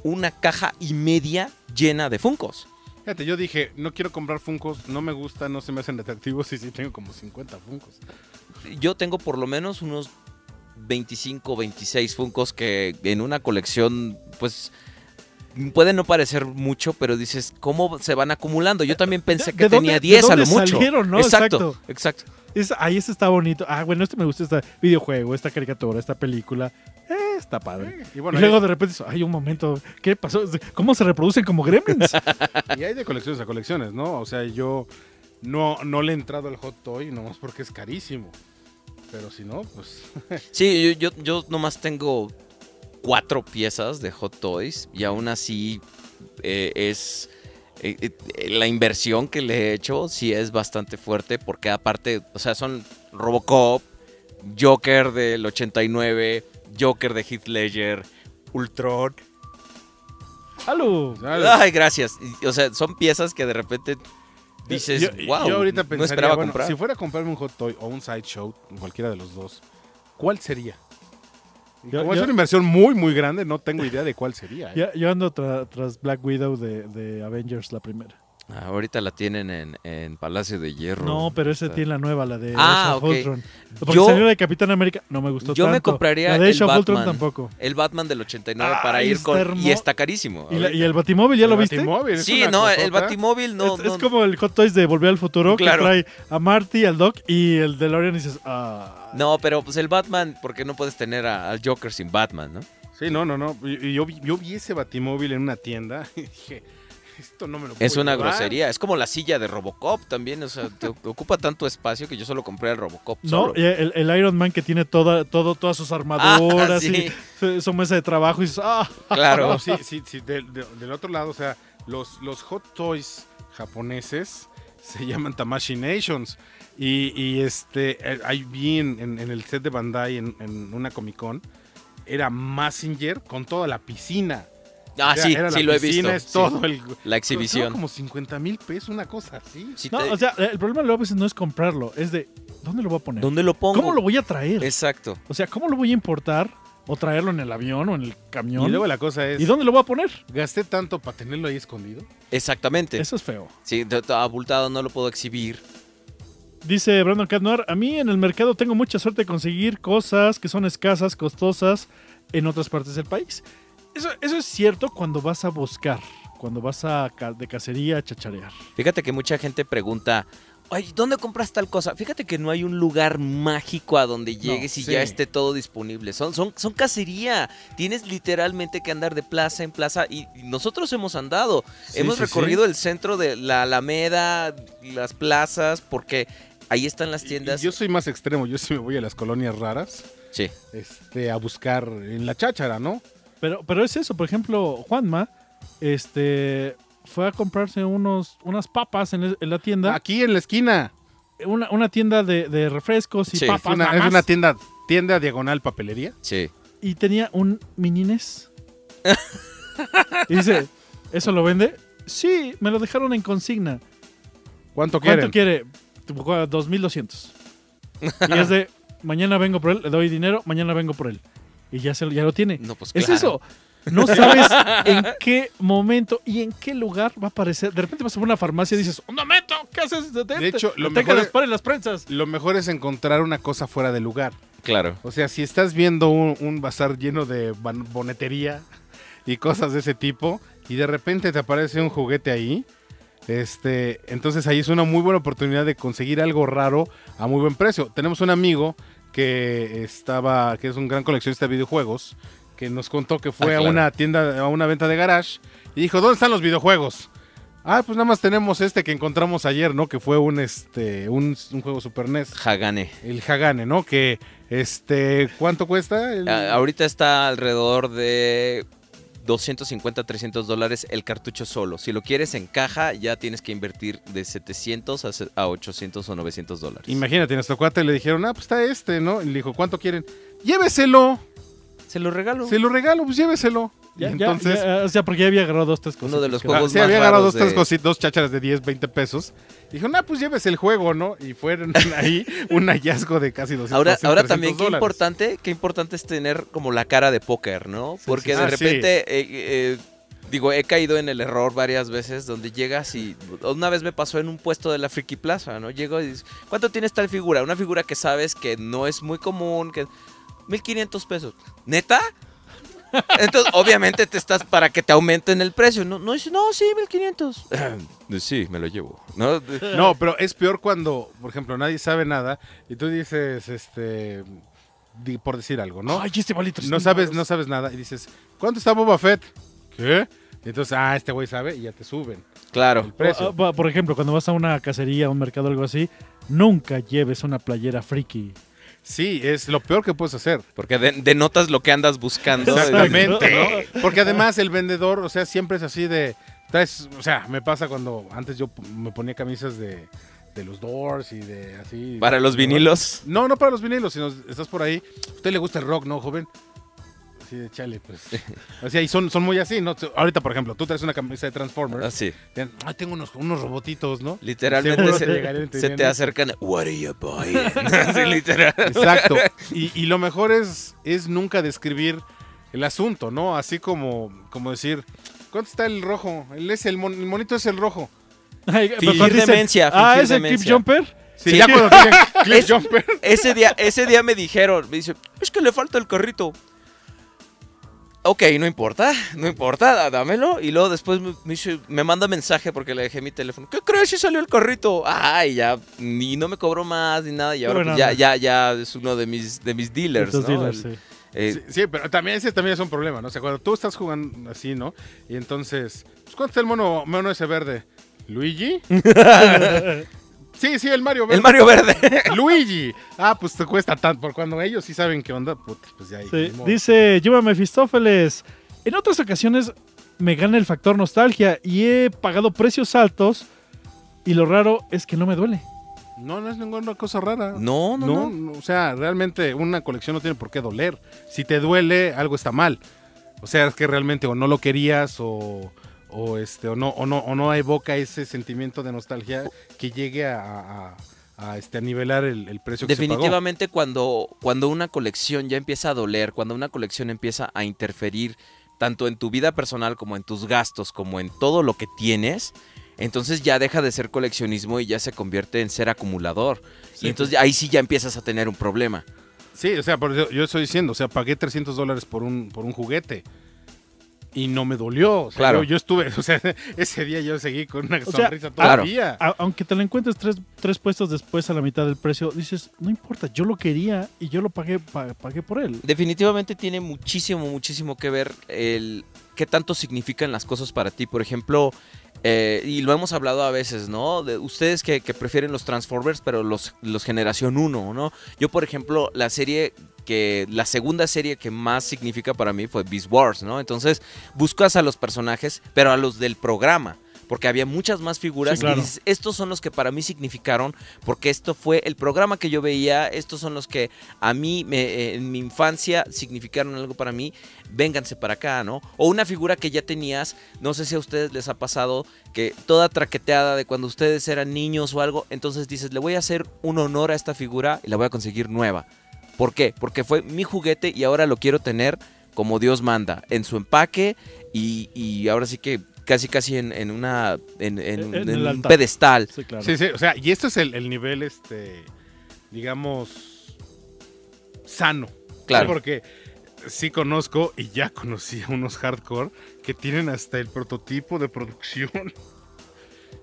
una caja y media llena de Funkos. Fíjate, yo dije, no quiero comprar Funkos, no me gustan, no se me hacen atractivos y sí tengo como 50 Funkos. Yo tengo por lo menos unos 25, 26 Funkos que en una colección, pues puede no parecer mucho, pero dices, ¿cómo se van acumulando? Yo también pensé ¿De- que dónde- tenía de 10 a lo mucho. salieron, no? Exacto, exacto. Es- ahí ese está bonito. Ah, bueno, este me gusta, este videojuego, esta caricatura, esta película. Eh, está padre. Y bueno, y luego de repente, dices, ay, un momento, ¿qué pasó? ¿Cómo se reproducen como gremlins? Y hay de colecciones a colecciones, ¿no? O sea, yo no, no le he entrado al Hot Toy nomás porque es carísimo. Pero si no, pues... Sí, yo, yo, yo nomás tengo cuatro piezas de Hot Toys y aún así eh, es... eh, eh, la inversión que le he hecho sí es bastante fuerte porque aparte, o sea, son Robocop, Joker del 89, Joker de Heath Ledger, Ultron. ¡Halo! Ay, gracias. O sea, son piezas que de repente dices, yo, wow, yo ahorita no pensaría, esperaba bueno, comprar. si fuera a comprarme un Hot Toy o un Sideshow, cualquiera de los dos, ¿cuál sería? Yo- Como es yo- una inversión muy, muy grande, no tengo idea de cuál sería. ¿eh? Ya- yo ando tra- tras Black Widow de, de Avengers, la primera. Ah, ahorita la tienen en, en Palacio de Hierro. No, pero ese Está- tiene la nueva, la de Ah, Age of. Ultron. Porque Yo- salió la de Capitán América, no me gustó Yo me compraría La de Age el of Ultron Batman. tampoco. El Batman del 89 Ay, para ir con... hermo- Y está carísimo. ¿Y, la- ahorita. y el Batimóvil ya El lo viste? Batimóvil, es Sí, no, el. Batimóvil no... es, no- es como el Hot Toys de Volver al Futuro, Claro. que trae a Marty, al Doc y el DeLorean y dices, ah... No, pero pues el Batman, porque no puedes tener a- al Joker sin Batman, ¿no? Sí, no, no, no. Yo, vi- yo vi ese Batimóvil en una tienda y dije, esto no me lo puedo Es una llevar. grosería. Es como la silla de Robocop también. O sea, te ocupa tanto espacio que yo solo compré el Robocop. No, solo. y el, el Iron Man que tiene toda, todo, todas sus armaduras Ah, sí. y su, mesa de trabajo y dices, ah, Claro. No, sí, sí, sí, del, de- del otro lado, o sea, los, los Hot Toys japoneses se llaman Tamashi Nations. Y, y, este, eh, ahí vi en, en- en el set de Bandai en, en una Comic Con, era Massinger con toda la piscina. Ah, O sea, sí, era sí la lo he visto. Es sí. todo el... La exhibición. como 50 mil pesos, una cosa así. Sí no, te- o sea, el problema luego a veces no es comprarlo, es de, ¿dónde lo voy a poner? ¿Dónde lo pongo? ¿Cómo lo voy a traer? Exacto. O sea, ¿cómo lo voy a importar? ¿O traerlo en el avión o en el camión? Y luego la cosa es, ¿Y dónde lo voy a poner? gasté tanto para tenerlo ahí escondido. Exactamente. Eso es feo. Sí, abultado no lo puedo exhibir. Dice Brandon Catnoir, a mí en el mercado tengo mucha suerte de conseguir cosas que son escasas, costosas en otras partes del país. Eso, eso es cierto cuando vas a buscar, cuando vas a ca- de cacería a chacharear. Fíjate que mucha gente pregunta, Ay, ¿dónde compras tal cosa? Fíjate que no hay un lugar mágico a donde llegues y sí. ya esté todo disponible. Son, son, son cacería. Tienes literalmente que andar de plaza en plaza y nosotros hemos andado. Sí, hemos sí, recorrido el centro de la Alameda, las plazas, porque ahí están las tiendas. Y Yo soy más extremo, yo sí me voy a las colonias raras Sí. este, a buscar en la cháchara, ¿no? Pero, pero es eso, por ejemplo, Juanma, este, fue a comprarse unos, unas papas en, el- en la tienda, Aquí en la esquina. una, una tienda de, de refrescos y Sí, papas una, es una tienda, tienda diagonal papelería. Sí. y tenía un minines. y dice, ¿eso lo vende? Sí, me lo dejaron en consigna. ¿Cuánto quieren? ¿Cuánto quiere? Tipo, cua- 2200. Y es de, mañana vengo por él, le doy dinero, mañana vengo por él. Y ya, se, lo- ya lo tiene. No, pues Es claro. eso. No sabes en qué momento y en qué lugar va a aparecer. De repente vas a una farmacia y dices, un momento, ¿qué haces? Detente, hecho, lo mejor es- las paren las prensas. Lo mejor es encontrar una cosa fuera de lugar. Claro. O sea, si estás viendo un, un bazar lleno de bonetería y cosas de ese tipo y de repente te aparece un juguete ahí, este, entonces ahí es una muy buena oportunidad de conseguir algo raro a muy buen precio. Tenemos un amigo que estaba, que es un gran coleccionista de videojuegos, que nos contó que fue Ah, a una tienda, a una venta de garage y dijo, ¿dónde están los videojuegos? Ah, pues nada más tenemos este que encontramos ayer, ¿no? Que fue un, este, un, un juego Super NES. Hagane. El Hagane, ¿no? Que, este, ¿cuánto cuesta? El- Ah, ahorita está alrededor de 250, 300 dólares el cartucho solo. Si lo quieres en caja, ya tienes que invertir de 700 a se- a 800 o 900 dólares. Imagínate, nuestro cuate le dijeron, ah, pues está este, ¿no? Y le dijo, ¿cuánto quieren? Lléveselo, Se lo regalo. se lo regalo, pues lléveselo. Ya, entonces, ya, o sea, porque ya había agarrado dos, tres cosas. Uno de los ah, juegos sí, más había agarrado dos, tres de- cositas, dos chácharas de 10, 20 pesos. Dijo, nah, pues llévese el juego, ¿no? Y fueron ahí un hallazgo de casi 200 Ahora, 200, ahora 300 también qué dólares. importante, qué importante es tener como la cara de póker, ¿no? Porque sí, de sí. repente, eh, eh, digo, he caído en el error varias veces donde llegas y una vez me pasó en un puesto de la Friki Plaza, ¿no? Llego y dices, ¿cuánto tienes tal figura? Una figura que sabes que no es muy común, que 1500 pesos. ¿Neta? Entonces, obviamente te estás para que te aumenten el precio. No, no dice, no, sí, 1500. sí, me lo llevo. No, No, pero es peor cuando, por ejemplo, nadie sabe nada y tú dices, este, di- por decir algo, ¿no? Ay, este vale 300 no sabes, no sabes nada y dices, ¿cuánto está Boba Fett? ¿Qué? Y entonces, ah, este güey sabe y ya te suben claro. el precio. Ah, ah, Por ejemplo, cuando vas a una cacería, a un mercado o algo así, nunca lleves una playera friki. Sí, es lo peor que puedes hacer. Porque de- denotas lo que andas buscando. Exactamente. Porque además el vendedor, o sea, siempre es así de. traes- o sea, me pasa cuando antes yo me ponía camisas de, de los Doors y de así. Para los vinilos. No, no para los vinilos, sino estás por ahí. A usted le gusta el rock, ¿no, joven? Así de chale, pues. O sea, y son, son muy así, ¿no? Ahorita, por ejemplo, tú traes una camisa de Transformers. Así. Te- Ah, tengo unos, unos robotitos, ¿no? Literalmente se, te se acercan. What are you buying? Así, literal. Exacto. Y, y lo mejor es, es nunca describir el asunto, ¿no? Así como, como decir, ¿cuánto está el rojo? El, es el, mon- el monito es el rojo. Ay, Fingir demencia, Ah, es el Clip demencia". Jumper. Sí, Sí. ya cuando clip Es- jumper. Ese día, ese día me dijeron, me dice, es que le falta el carrito. Ok, no importa, no importa, dá- dámelo. Y luego después me, me dice- me manda mensaje porque le dejé mi teléfono. ¿Qué crees si salió el carrito? Ay, ya, ni no me cobró más ni nada. Y ahora pues, ya, ya, ya es uno de mis, de mis dealers, ¿no? dealers, El- sí. eh, Sí, sí, pero también ese también es un problema, ¿no? O sea, cuando tú estás jugando así, ¿no? Y entonces, pues, ¿cuánto está el mono, mono ese verde? ¿Luigi? sí, sí, el Mario verde. el Mario Verde. Luigi. Ah, pues te cuesta tanto. Por cuando ellos sí saben qué onda, puta, pues ya. Sí, modo. Dice Yuma Mefistófeles. En otras ocasiones me gana el factor nostalgia y he pagado precios altos y lo raro es que no me duele. No, no es ninguna cosa rara. No, no, No, no. no, o sea, realmente una colección no tiene por qué doler. Si te duele, algo está mal. O sea, es que realmente o no lo querías o, o este o no o no o no evoca ese sentimiento de nostalgia que llegue a, a- a, este a nivelar el, el precio que se pagó. Definitivamente cuando, cuando una colección ya empieza a doler, cuando una colección empieza a interferir tanto en tu vida personal como en tus gastos, como en todo lo que tienes, entonces ya deja de ser coleccionismo y ya se convierte en ser acumulador. Sí, y entonces ahí sí ya empiezas a tener un problema. Sí, o sea, por eso yo estoy diciendo, o sea, pagué 300 dólares por un, por un juguete. Y no me dolió. O sea, Claro. yo, yo estuve, o sea, ese día yo seguí con una O sea, sonrisa claro. todavía. Aunque te lo encuentres tres, tres puestos después a la mitad del precio, dices, no importa, yo lo quería y yo lo pagué, pa- pagué por él. Definitivamente tiene muchísimo, muchísimo que ver el qué tanto significan las cosas para ti. Por ejemplo, eh, y lo hemos hablado a veces, ¿no? De ustedes que, que prefieren los Transformers, pero los, los generación 1, ¿no? Yo, por ejemplo, la serie que la segunda serie que más significa para mí fue Beast Wars, ¿no? Entonces buscas a los personajes, pero a los del programa. Porque había muchas más figuras Sí, claro. y dices, estos son los que para mí significaron, porque esto fue el programa que yo veía, estos son los que a mí me- eh, en mi infancia significaron algo para mí, vénganse para acá, ¿no? O una figura que ya tenías, no sé si a ustedes les ha pasado, que toda traqueteada de cuando ustedes eran niños o algo, entonces dices, le voy a hacer un honor a esta figura y la voy a conseguir nueva. ¿Por qué? Porque fue mi juguete y ahora lo quiero tener como Dios manda, en su empaque y, y ahora sí que casi casi en, en una en, en- En en el un pedestal. Sí, claro. Sí, sí, o sea, y este es el, el nivel, este, digamos, sano. Claro. Sí, Porque sí conozco y ya conocí a unos hardcore que tienen hasta el prototipo de producción.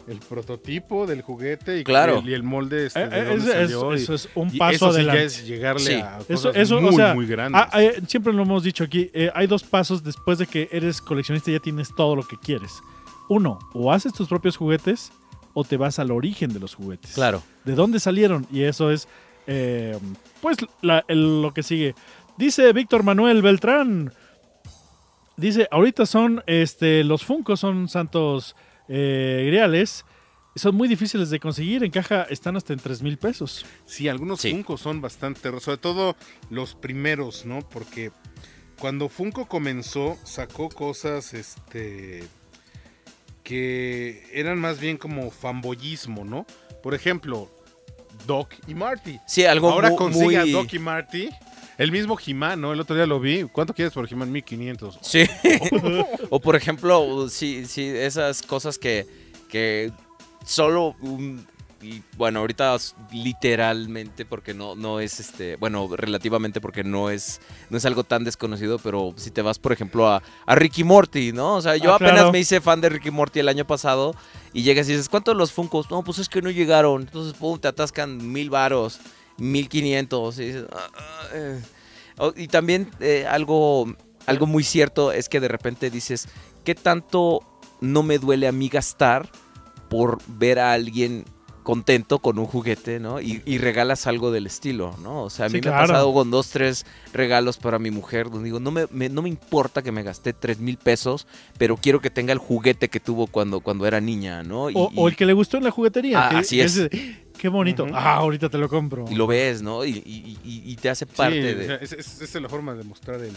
El prototipo del juguete y, Claro. el, y el molde este, Eh, de eh, dónde es- salió. y- eso es un paso eso sí ya adelante. es llegarle Sí. a Eso, cosas eso, muy, o sea, muy grandes. ah, eh, siempre lo hemos dicho aquí, eh, hay dos pasos después de que eres coleccionista y ya tienes todo lo que quieres. Uno, o haces tus propios juguetes o te vas al origen de los juguetes. Claro. ¿De dónde salieron? Y eso es, eh, pues, la- el- lo que sigue. Dice Víctor Manuel Beltrán. Dice, ahorita son, este, los Funkos son santos eh, griales. Son muy difíciles de conseguir. En caja están hasta en 3 mil pesos. Sí, algunos Sí. Funko son bastante, sobre todo los primeros, ¿no? Porque cuando Funko comenzó, sacó cosas, este, que eran más bien como fanboyismo, ¿no? Por ejemplo, Doc y Marty. Sí, algo Ahora consigue muy... a Doc y Marty. El mismo He-Man, ¿no? El otro día lo vi. ¿Cuánto quieres por He-Man? 1500. Sí. o por ejemplo, sí, sí, esas cosas que, que solo un y, bueno, ahorita literalmente porque no, no es este, bueno, relativamente porque no es, no es algo tan desconocido, pero si te vas, por ejemplo, a, a Ricky Morty, ¿no? O sea, yo Ah, apenas claro. me hice fan de Ricky Morty el año pasado y llegas y dices, ¿cuántos los Funkos? No, pues es que no llegaron. Entonces, pum, te atascan mil varos, mil quinientos. Y, dices, "Ah, ah, eh". Y también eh, algo, algo muy cierto es que de repente dices, ¿qué tanto no me duele a mí gastar por ver a alguien contento con un juguete, ¿no? Y, y regalas algo del estilo, ¿no? O sea, a Sí, mí me claro. ha pasado con dos, tres regalos para mi mujer, donde digo, no me, me- no me importa que me gasté tres mil pesos, pero quiero que tenga el juguete que tuvo cuando, cuando era niña, ¿no? Y, O, o el que le gustó en la juguetería. Ah, así es. Qué bonito. Ah, ahorita te lo compro. y lo ves, ¿no? Y, y- y- y te hace parte Sí, de... o sea, es, es- esa es la forma de mostrar el,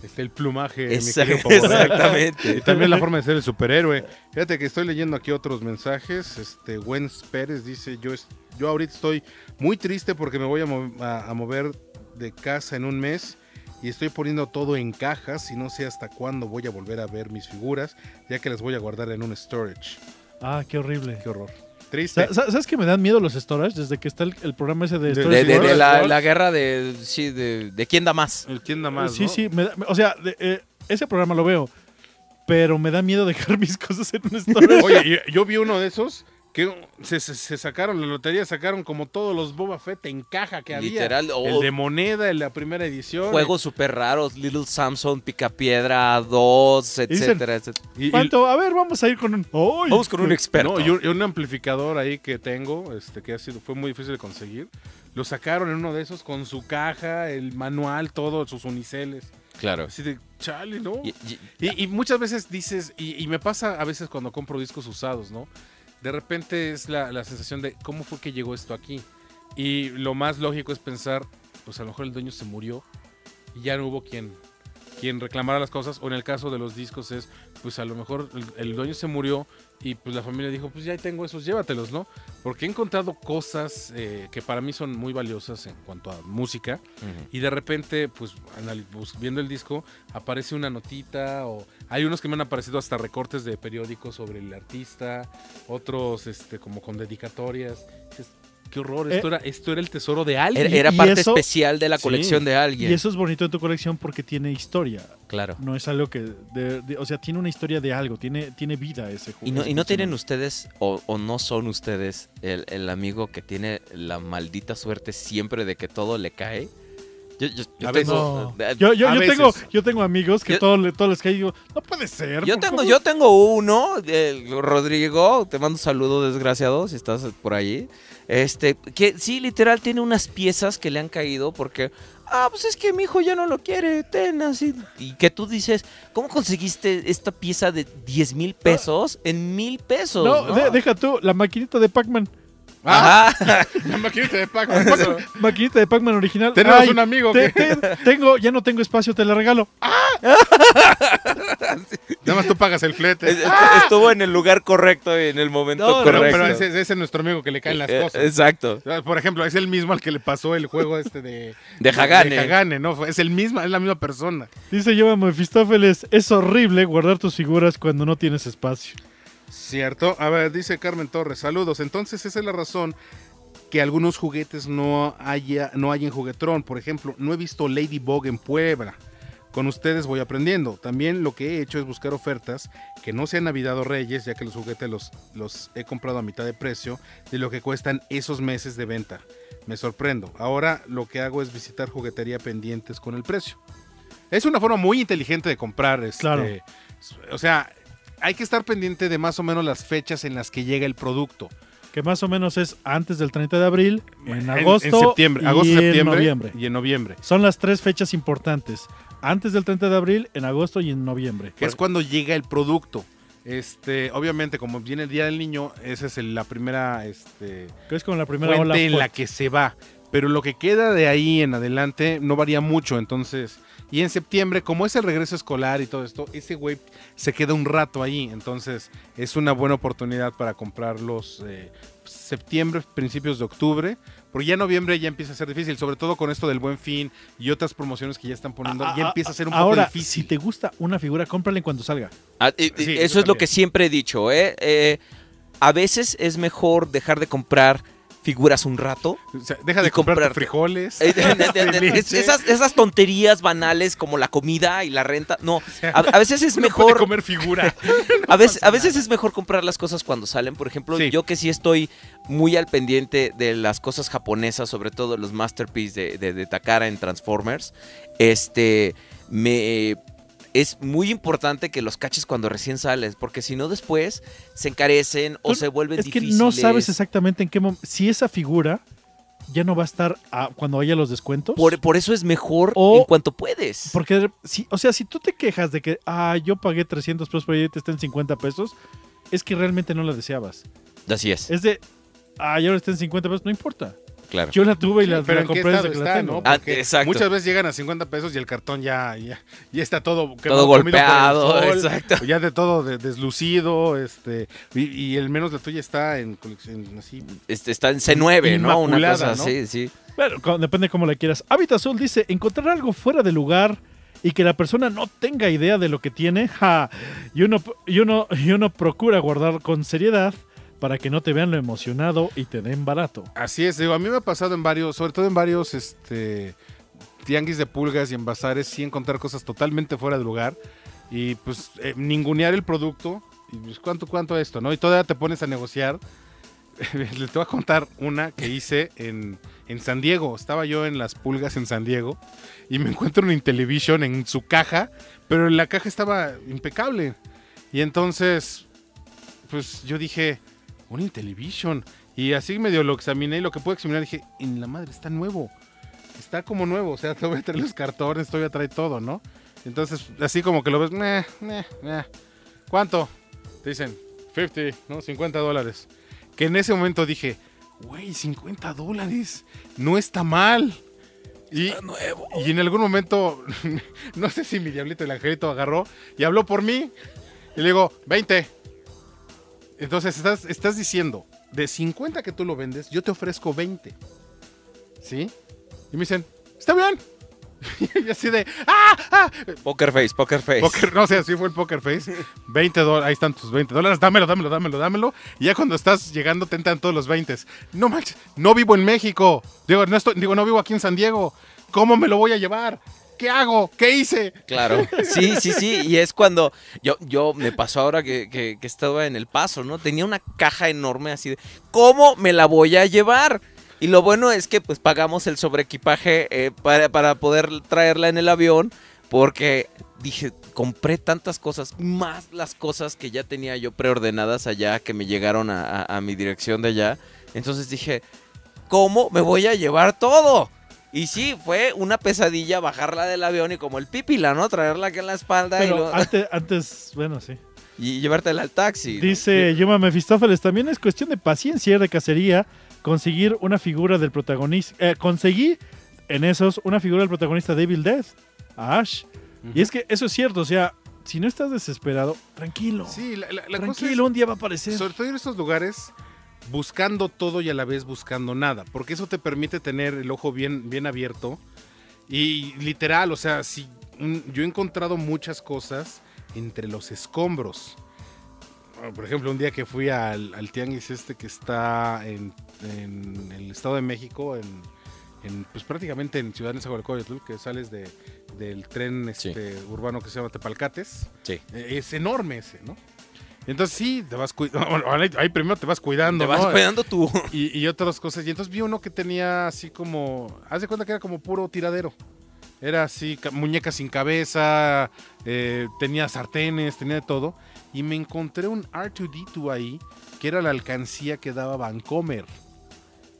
este, el plumaje. mi querido Pavo. Y exactamente. también la forma de ser el superhéroe. Fíjate que estoy leyendo aquí otros mensajes. Este, Wens Pérez dice, yo, es- yo ahorita estoy muy triste porque me voy a, mo- a- a mover de casa en un mes y estoy poniendo todo en cajas y no sé hasta cuándo voy a volver a ver mis figuras, ya que las voy a guardar en un storage. Ah, qué horrible. Qué horror. Triste. ¿Sabes que me dan miedo los storage? Desde que está el, el programa ese de storage. De, de- de Storage la, guerra de, sí, de, de quién da más. El quién da más, sí, ¿no? sí. me da- o sea, de- eh, ese programa lo veo. Pero me da miedo dejar mis cosas en un storage. Oye, yo, yo vi uno de esos que se, se- se sacaron, la lotería sacaron como todos los Boba Fett en caja que había. Literal, o- El de moneda, el de la primera edición. Juegos súper raros, Little Samson, Picapiedra 2, Dicen- etcétera, etcétera. Y- ¿Cuánto? A ver, vamos a ir con un. ¡Ay! Vamos con un experto. No, y un, y un amplificador ahí que tengo, este, que ha sido, fue muy difícil de conseguir. Lo sacaron en uno de esos con su caja, el manual, todo, sus uniceles. Claro. Así de, chale, ¿no? Y- y- Y, y muchas veces dices, y, y me pasa a veces cuando compro discos usados, ¿no? De repente es la, la sensación de, ¿cómo fue que llegó esto aquí? Y lo más lógico es pensar, pues a lo mejor el dueño se murió y ya no hubo quien, quien reclamara las cosas. O en el caso de los discos es, pues a lo mejor el, el dueño se murió y pues la familia dijo, pues ya tengo esos, llévatelos, ¿no? Porque he encontrado cosas eh, que para mí son muy valiosas en cuanto a música. Y de repente, pues, viendo el disco, aparece una notita o hay unos que me han aparecido hasta recortes de periódicos sobre el artista, otros este como con dedicatorias. Qué horror, esto, Eh, era, esto era el tesoro de alguien. Era, era y parte eso- especial de la Sí. colección de alguien. Y eso es bonito de tu colección porque tiene historia. Claro. No es algo que. de- de- o sea, tiene una historia de algo. Tiene, tiene vida ese juego. Y no, y no tienen ustedes, o, o no son ustedes, el, el amigo que tiene la maldita suerte siempre de que todo le cae. Yo, yo- yo tengo, No. eh, Yo, yo, A yo veces. tengo, yo tengo amigos que Yo- todo, le- todo les cae y digo, no puede ser. yo ¿cómo- tengo, cómo? yo tengo uno, el Rodrigo, te mando un saludo desgraciado si estás por allí. Este, que sí, literal tiene unas piezas que le han caído porque, ah, pues es que mi hijo ya no lo quiere, ten así. Y que tú dices, ¿cómo conseguiste esta pieza de 10 mil pesos en mil pesos? No, no? de- deja tú, la maquinita de Pac-Man. Ah, Ajá. la maquinita de Pac-Man. Maquinita de Pac-Man original. Tenemos Ay, un amigo te- que te- tengo, ya no tengo espacio, te la regalo. nada más tú pagas el flete. Es- est- Estuvo en el lugar correcto y en el momento No, no, pero, correcto. pero ese, ese es nuestro amigo que le caen las Eh, cosas. Exacto. Ah, Por ejemplo, es el mismo al que le pasó el juego este de... De Hagane. De Hagane, ¿no? Es el mismo, es la misma persona. Dice yo Mefistófeles, es horrible guardar tus figuras cuando no tienes espacio. Cierto. A ver, dice Carmen Torres, saludos. Entonces esa es la razón que algunos juguetes no haya, no hay en Juguetrón. Por ejemplo, no he visto Ladybug en Puebla. Con ustedes voy aprendiendo. También lo que he hecho es buscar ofertas que no sean Navidad o Reyes, ya que los juguetes los, los he comprado a mitad de precio de lo que cuestan esos meses de venta. Me sorprendo. Ahora lo que hago es visitar juguetería pendientes con el precio. Es una forma muy inteligente de comprar. Este, Claro. O sea, hay que estar pendiente de más o menos las fechas en las que llega el producto. Que más o menos es antes del 30 de abril, en En- agosto, en, septiembre, y agosto, en septiembre noviembre. y en noviembre. Son las tres fechas importantes. Antes del 30 de abril, en agosto y en noviembre. Que es cuando llega el producto. Este, obviamente, como viene el día del niño, esa es el- la primera este, Que es como la primera ola en la que se va. Pero lo que queda de ahí en adelante no varía mucho. Entonces, y en septiembre, como es el regreso escolar y todo esto, ese güey se queda un rato ahí. Entonces, es una buena oportunidad para comprarlos eh, septiembre, principios de octubre. Porque ya noviembre ya empieza a ser difícil, sobre todo con esto del buen fin y otras promociones que ya están poniendo. Ah, ya empieza a ser un Ahora, poco difícil. si te gusta una figura, cómprala en cuando salga. Ah, y- y Sí, eso es lo que siempre he dicho, ¿eh? Eh, a veces es mejor dejar de comprar figuras un rato. O sea, deja de comprar comprarte. frijoles. Eh, esas, esas tonterías banales como la comida y la renta. No, a, a veces es Uno mejor. comer figura. A veces, a veces es mejor comprar las cosas cuando salen. Por ejemplo, Sí. yo que sí estoy muy al pendiente de las cosas japonesas, sobre todo los masterpieces de, de, de Takara en Transformers. Este me es muy importante que los caches cuando recién sales, porque si no después se encarecen o se vuelven Es que difíciles. no sabes exactamente en qué momento. Si esa figura ya no va a estar a- cuando haya los descuentos. Por, por eso es mejor O- en cuanto puedes. Porque, si, o sea, si tú te quejas de que, ah, yo pagué 300 pesos por ella y te está en 50 pesos, es que realmente no la deseabas. Así es, Es de, ah, ahora está en 50 pesos, no importa. Claro. Yo la tuve y la, Pero la en compré desde que la está, tengo. ¿no? Ah, exacto. muchas veces llegan a 50 pesos y el cartón ya, ya, ya está todo Todo comido por el golpeado, sol, exacto. Ya de todo de- deslucido, este, y, y el menos la tuya está en colección así. Este, está en C9, ¿no? Una cosa ¿no? así, sí. Bueno, co- depende cómo la quieras. Hábitat Azul dice, encontrar algo fuera de lugar y que la persona no tenga idea de lo que tiene, ja, y uno, y uno, y uno procura guardar con seriedad para que no te vean lo emocionado y te den barato. Así es, digo, a mí me ha pasado en varios, sobre todo en varios este, tianguis de pulgas y en bazares, sí encontrar cosas totalmente fuera de lugar y pues eh, ningunear el producto y pues cuánto, cuánto esto, ¿no? Y todavía te pones a negociar. Les voy a contar una que hice en, en San Diego. Estaba yo en las pulgas en San Diego y me encuentro un Intellivision en su caja, pero la caja estaba impecable. Y entonces, pues yo dije, un Intellivision. Y así medio lo examiné y lo que puedo examinar dije, en la madre, está nuevo. Está como nuevo, o sea, todavía trae los cartones, todavía trae todo, ¿no? Entonces, así como que lo ves, meh, meh, meh. ¿cuánto? Te dicen, 50, ¿no? 50 dólares. Que en ese momento dije, güey, 50 dólares, no está mal. Y, y en algún momento, no sé si mi diablito el angelito agarró y habló por mí. Y le digo, 20. Entonces estás, estás diciendo, de 50 que tú lo vendes, yo te ofrezco 20. ¿Sí? Y me dicen, está bien. y así de, ¡ah! ¡ah! Poker face, poker face. Poker, no sé, así fue el poker face. 20 dólares, ahí están tus 20 dólares, dámelo, dámelo, dámelo, dámelo. Y ya cuando estás llegando te entran todos los 20. No manches, no vivo en México. Digo, no, estoy, digo, no vivo aquí en San Diego. ¿Cómo me lo voy a llevar? ¿Qué hago? ¿Qué hice? Claro, sí, sí, sí, y es cuando yo, yo me pasó ahora que, estaba en El Paso, ¿no? Tenía una caja enorme así de, ¿cómo me la voy a llevar? Y lo bueno es que pues pagamos el sobreequipaje eh, para, para poder traerla en el avión, porque dije, compré tantas cosas, más las cosas que ya tenía yo preordenadas allá, que me llegaron a- a mi dirección de allá. Entonces dije, ¿cómo me voy a llevar todo? Y sí, fue una pesadilla bajarla del avión y como el pípila, ¿no? Traerla aquí en la espalda y, luego- antes, antes, bueno, sí. y llevártela al taxi. ¿no? Dice Yuma Mefistófeles, también es cuestión de paciencia y de cacería conseguir una figura del protagonista. eh, conseguí en esos una figura del protagonista de Evil Death, a Ash. Y es que eso es cierto, o sea, si no estás desesperado, tranquilo. Sí, la, la- la cosa es- tranquilo, un día va a aparecer. Sobre todo en estos lugares, buscando todo y a la vez buscando nada, porque eso te permite tener el ojo bien, bien abierto. Y literal, o sea, si yo he encontrado muchas cosas entre los escombros. Ah, Por ejemplo, un día que fui al, al tianguis este que está en, en el Estado de México, en, en, pues prácticamente en Ciudad Nezahualcóyotl, que sales de, del tren Sí. este, urbano que se llama Tepalcates. Sí. Eh, Es enorme ese, ¿no? Entonces sí, te vas cuidando. Ahí primero te vas cuidando, Te vas ¿no? cuidando tú. Y, y otras cosas. Y entonces vi uno que tenía así como. Haz de cuenta que era como puro tiradero. Era así, ca- muñecas sin cabeza, eh, tenía sartenes, tenía de todo. Y me encontré un R2D2 ahí, que era la alcancía que daba Vancomer.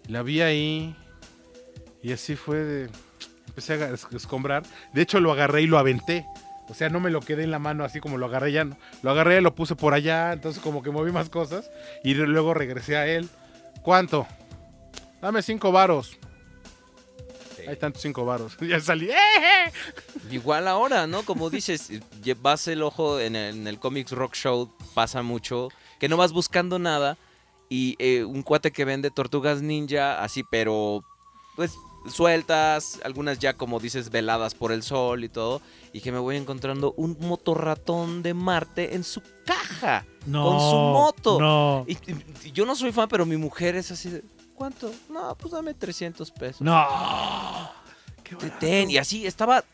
La vi ahí. Y así fue de. Empecé a es- escombrar. De hecho, lo agarré y lo aventé. O sea, no me lo quedé en la mano así como lo agarré ya. no. Lo agarré, lo puse por allá. Entonces, como que moví más cosas. Y luego regresé a él. ¿Cuánto? Dame cinco varos. Hay tantos cinco varos. ya salí. ¡eh! Igual ahora, ¿no? Como dices, vas el ojo en el, en el Comics Rock Show, pasa mucho, que no vas buscando nada y eh, un cuate que vende tortugas ninja, así, pero pues sueltas, algunas ya como dices veladas por el sol y todo, y que me voy encontrando un motorratón de Marte en su caja No. con su moto. No. Y, y- yo no soy fan, pero mi mujer es así de, ¿cuánto? No, pues dame 300 pesos. No. Qué ten, y así estaba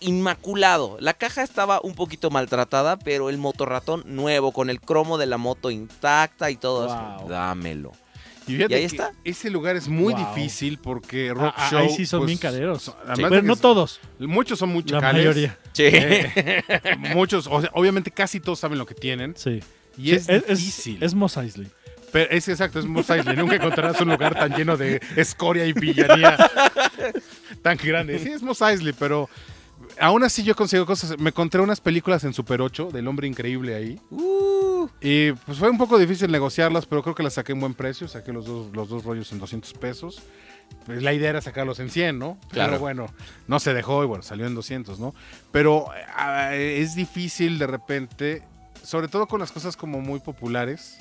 inmaculado. La caja estaba un poquito maltratada, pero el motorratón nuevo, con el cromo de la moto intacta y todo Wow. eso. Dámelo. Y, Y ahí que está. Ese lugar es muy Wow. difícil porque Rock Ah, ah, Show. ahí sí son pues, bien careros. son- Sí. Pero no es- todos. Muchos son muy La chacales. mayoría. Sí. Eh, muchos, o sea, obviamente casi todos saben lo que tienen. Sí. Y es, difícil. Es, Mos Eisley. Pero es exacto, es Mos Eisley. Nunca encontrarás un lugar tan lleno de escoria y villanía tan grande. Sí, es Mos Eisley, pero aún así yo consigo cosas. Me encontré unas películas en Super 8 del hombre increíble ahí. Uh, Y pues fue un poco difícil negociarlas, pero creo que las saqué en buen precio. Saqué los dos, los dos rollos en 200 pesos. Pues la idea era sacarlos en 100, ¿no? Claro. Pero bueno, no se dejó y bueno, salió en 200, ¿no? Pero ah, es difícil de repente, sobre todo con las cosas como muy populares,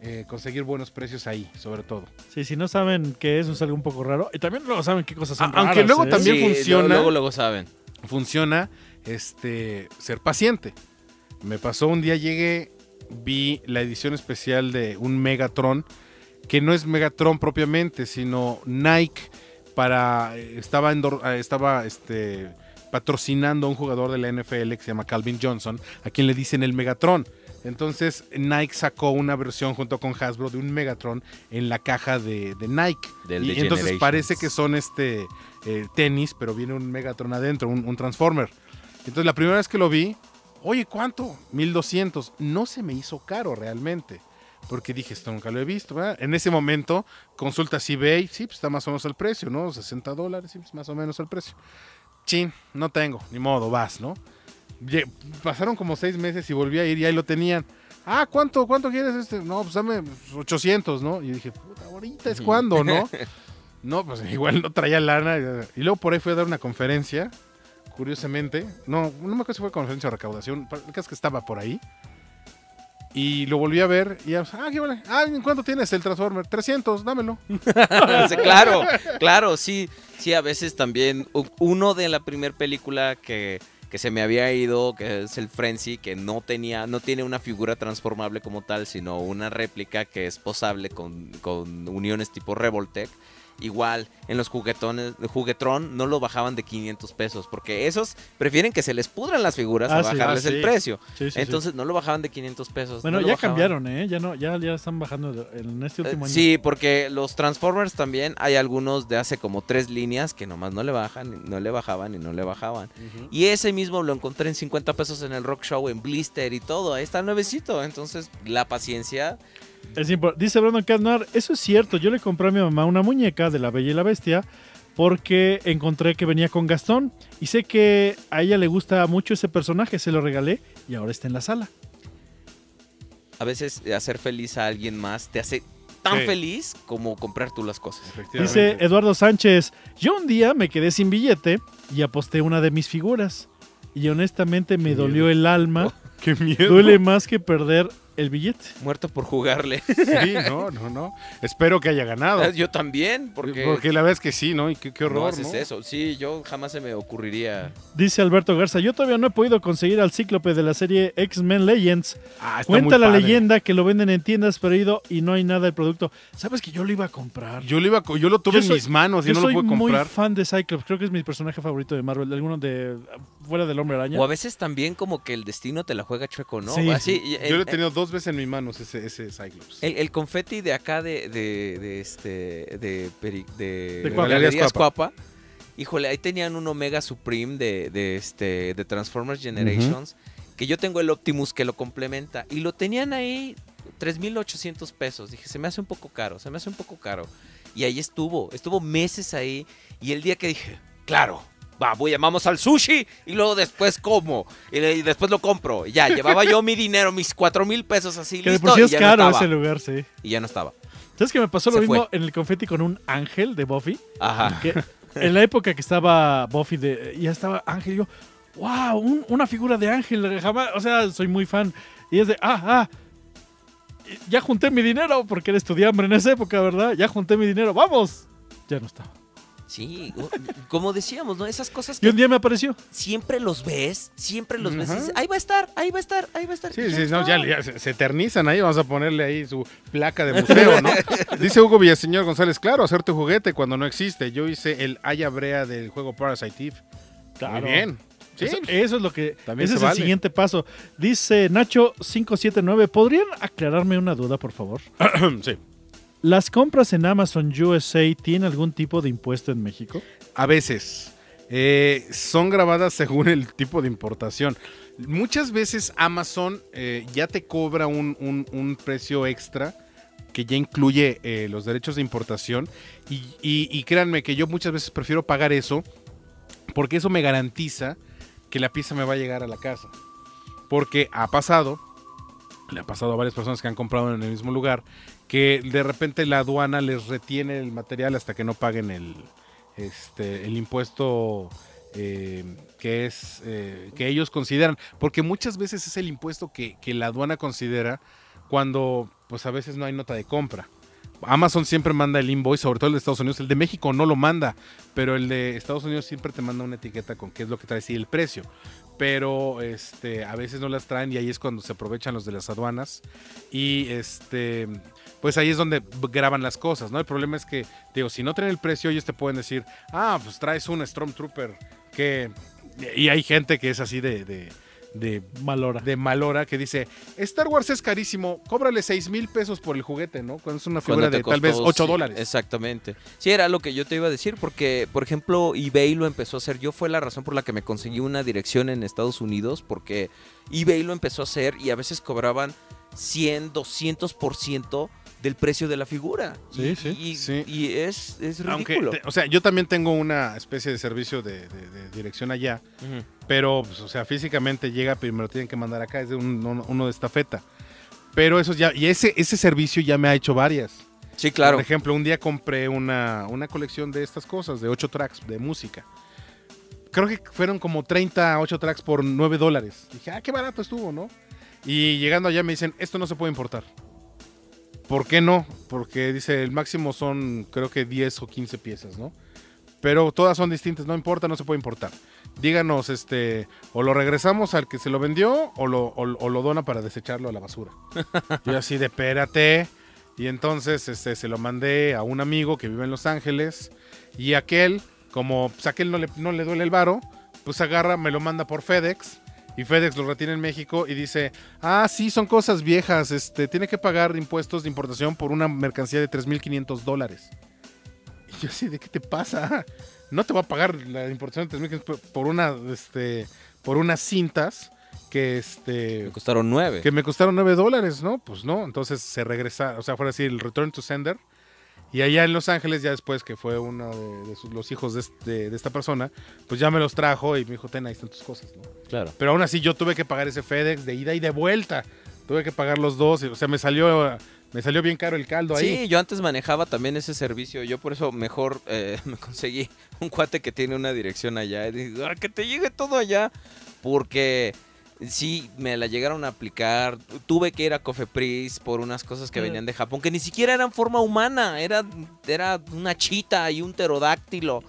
eh, conseguir buenos precios ahí, sobre todo. Sí, si no saben qué es, es algo un poco raro. Y también luego saben qué cosas son aunque raras, luego ¿eh? también sí, funciona. Luego, luego saben. Funciona este, ser paciente. Me pasó un día, llegué, vi la edición especial de un Megatron, que no es Megatron propiamente, sino Nike para estaba endor- estaba este patrocinando a un jugador de la NFL que se llama Calvin Johnson, a quien le dicen el Megatron. Entonces Nike sacó una versión junto con Hasbro de un Megatron en la caja de, de Nike. Del y de entonces parece que son este eh, tenis, pero viene un Megatron adentro, un, un Transformer. Entonces la primera vez que lo vi, oye, ¿cuánto? 1200. No se me hizo caro realmente. Porque dije, esto nunca lo he visto, ¿verdad? En ese momento, consultas eBay, sí, pues está más o menos el precio, ¿no? 60 dólares, sí, pues más o menos el precio. Chin, no tengo, ni modo, vas, ¿no? Pasaron como seis meses y volví a ir y ahí lo tenían. Ah, ¿cuánto, cuánto quieres este? No, pues dame 800, ¿no? Y dije, puta, ahorita es cuando, ¿no? No, pues igual no traía lana. Y luego por ahí fui a dar una conferencia, curiosamente. No, no me acuerdo si fue conferencia o recaudación. Es que estaba por ahí. Y lo volví a ver y ya, ah, qué vale. Ah, ¿en ¿cuánto tienes el Transformer? 300, dámelo. Claro, claro, sí, sí, a veces también uno de la primera película que, que se me había ido, que es el Frenzy, que no tenía, no tiene una figura transformable como tal, sino una réplica que es posable con, con uniones tipo Revoltech. Igual, en los juguetones, juguetrón no lo bajaban de 500 pesos, porque esos prefieren que se les pudran las figuras Ah, a sí. bajarles Ah, sí. el precio. Sí, sí, sí. Entonces no lo bajaban de 500 pesos. Bueno, no ya bajaban. cambiaron, ¿eh? Ya no, ya, ya están bajando en este Eh, último año. Sí, porque los Transformers también hay algunos de hace como tres líneas que nomás no le bajan, no le bajaban y no le bajaban. Y ese mismo lo encontré en 50 pesos en el Rock Show, en Blister y todo. Ahí está nuevecito. Entonces, la paciencia. Es Dice Brandon Cadnar, eso es cierto, yo le compré a mi mamá una muñeca de la Bella y la Bestia porque encontré que venía con Gastón y sé que a ella le gusta mucho ese personaje, se lo regalé y ahora está en la sala. A veces eh, hacer feliz a alguien más te hace tan Sí. feliz como comprar tú las cosas. Dice Eduardo Sánchez, yo un día me quedé sin billete y aposté una de mis figuras y honestamente me Qué dolió miedo. el alma, Qué miedo. duele más que perder el billete. Muerto por jugarle. Sí, no, no, no. Espero que haya ganado. Yo también, porque, Porque la verdad es que sí, ¿no? Y qué, qué no horror, haces ¿no? eso. Sí, yo jamás se me ocurriría. Dice Alberto Garza, yo todavía no he podido conseguir al cíclope de la serie X-Men Legends. Ah, está Cuenta muy la padre. leyenda que lo venden en tiendas, pero he ido y no hay nada del producto. ¿Sabes que yo lo iba a comprar? Yo lo, iba, a yo lo tuve Yo en soy- mis manos y Yo no lo soy pude muy comprar. fan de Cyclops, creo que es mi personaje favorito de Marvel, alguno de fuera del Hombre Araña. O a veces también como que el destino te la juega chueco, ¿no? Sí. Así, y- Yo lo he tenido dos veces en mis manos ese, ese Cyclops. El, el confeti de acá de, de, de este de, peri- de, De Cuapa. Galerías Cuapa. Híjole, ahí tenían un Omega Supreme de, de este de Transformers Generations. Que yo tengo el Optimus que lo complementa. Y lo tenían ahí 3.800 pesos. Dije, se me hace un poco caro, se me hace un poco caro. Y ahí estuvo, estuvo meses ahí. Y el día que dije, claro, va, voy, vamos al sushi y luego después como. Y, le- y después lo compro. Y ya, llevaba yo mi dinero, mis 4 mil pesos así, que de listo. por sí y ya no caro estaba. ese lugar, sí. Y ya no estaba. ¿Sabes que me pasó lo Se mismo fue. en el confeti con un ángel de Buffy? Ajá. Que en la época que estaba Buffy, de, ya estaba Ángel, y yo, wow, un- una figura de Ángel, jamás, o sea, soy muy fan. Y es de, ah, ah, ya junté mi dinero, porque era estudiante en esa época, ¿verdad? Ya junté mi dinero, vamos. Ya no estaba. Sí, como decíamos, ¿no? Esas cosas Y que un día me apareció. siempre los ves, siempre los ves. y ahí va a estar, ahí va a estar, ahí va a estar. Sí, y sí, no, ya, ya se, eternizan ahí, vamos a ponerle ahí su placa de museo, ¿no? Dice Hugo Villaseñor González, claro, hacer tu juguete cuando no existe. Yo hice el Haya Brea del juego Parasite Eve. Muy bien. Sí, Eso, eso es lo que. También ese se es vale. el siguiente paso. Dice Nacho579. ¿Podrían aclararme una duda, por favor? sí. ¿Las compras en Amazon USA tienen algún tipo de impuesto en México? A veces. eh, son grabadas según el tipo de importación. Muchas veces Amazon eh, ya te cobra un, precio extra que ya incluye eh, los derechos de importación. Y- y créanme que yo muchas veces prefiero pagar eso porque eso me garantiza que la pieza me va a llegar a la casa. Porque ha pasado, le ha pasado a varias personas que han comprado en el mismo lugar, que de repente la aduana les retiene el material hasta que no paguen el, este, el impuesto eh, que es eh, que ellos consideran, porque muchas veces es el impuesto que, que la aduana considera cuando pues a veces no hay nota de compra. Amazon siempre manda el invoice, sobre todo el de Estados Unidos. El de México no lo manda, pero el de Estados Unidos siempre te manda una etiqueta con qué es lo que trae y el precio. Pero este, a veces no las traen y ahí es cuando se aprovechan los de las aduanas. Y este, pues ahí es donde graban las cosas, ¿no? El problema es que, digo, si no traen el precio, ellos te pueden decir, ah, pues traes un Stormtrooper que. Y hay gente que es así de, de, de Malora. de Malora que dice, Star Wars es carísimo, cóbrale 6 mil pesos por el juguete, ¿no? Cuando es una figura de tal vez costó, 8 sí, dólares. Exactamente. Sí, era lo que yo te iba a decir, porque, por ejemplo, eBay lo empezó a hacer. Yo fue la razón por la que me conseguí una dirección en Estados Unidos, porque eBay lo empezó a hacer y a veces cobraban 100, 200% del precio de la figura. Sí, y, sí. Y, Sí. y es, es ridículo. o sea, yo también tengo una especie de servicio de, de- de dirección allá, pero, pues, o sea, físicamente llega, pero me lo tienen que mandar acá, es de un- uno, uno de estafeta. Pero eso ya, y ese, ese servicio ya me ha hecho varias. Sí, claro. Por ejemplo, un día compré una, una colección de estas cosas, de 8 tracks de música. Creo que fueron como 30, 8 tracks por 9 dólares. Dije, ah, qué barato estuvo, ¿no? Y llegando allá me dicen, esto no se puede importar. ¿Por qué no? Porque dice, el máximo son creo que 10 o 15 piezas, ¿no? Pero todas son distintas, no importa, no se puede importar. Díganos, este, o lo regresamos al que se lo vendió o lo, o- o lo dona para desecharlo a la basura. Yo así de, espérate. Y entonces este, se lo mandé a un amigo que vive en Los Ángeles. Y aquel, como pues, a aquel no le, no le duele el varo, pues agarra, me lo manda por FedEx. Y FedEx lo retiene en México y dice, ah, sí, son cosas viejas, este, tiene que pagar impuestos de importación por una mercancía de 3.500 dólares. Y yo así, ¿de qué te pasa? No te va a pagar la importación de 3.500 por- una, este, por unas cintas que, este, Me costaron nueve. que me costaron 9 dólares, ¿no? Pues no, entonces se regresa, o sea, fuera así el return to sender. Y allá en Los Ángeles, ya después que fue uno de, de sus- los hijos de, de esta persona, pues ya me los trajo y me dijo, ten, ahí están tus cosas, ¿no? Claro. Pero aún así yo tuve que pagar ese FedEx de ida y de vuelta. Tuve que pagar los dos, y, o sea, me salió, me salió bien caro el caldo ahí. Sí, yo antes manejaba también ese servicio. Yo por eso mejor eh, me conseguí un cuate que tiene una dirección allá. Y dije, "Ah, que te llegue todo allá. Porque sí, me la llegaron a aplicar. Tuve que ir a Cofepris por unas cosas que Mm. venían de Japón, que ni siquiera eran forma humana. Era, era una chita y un pterodáctilo.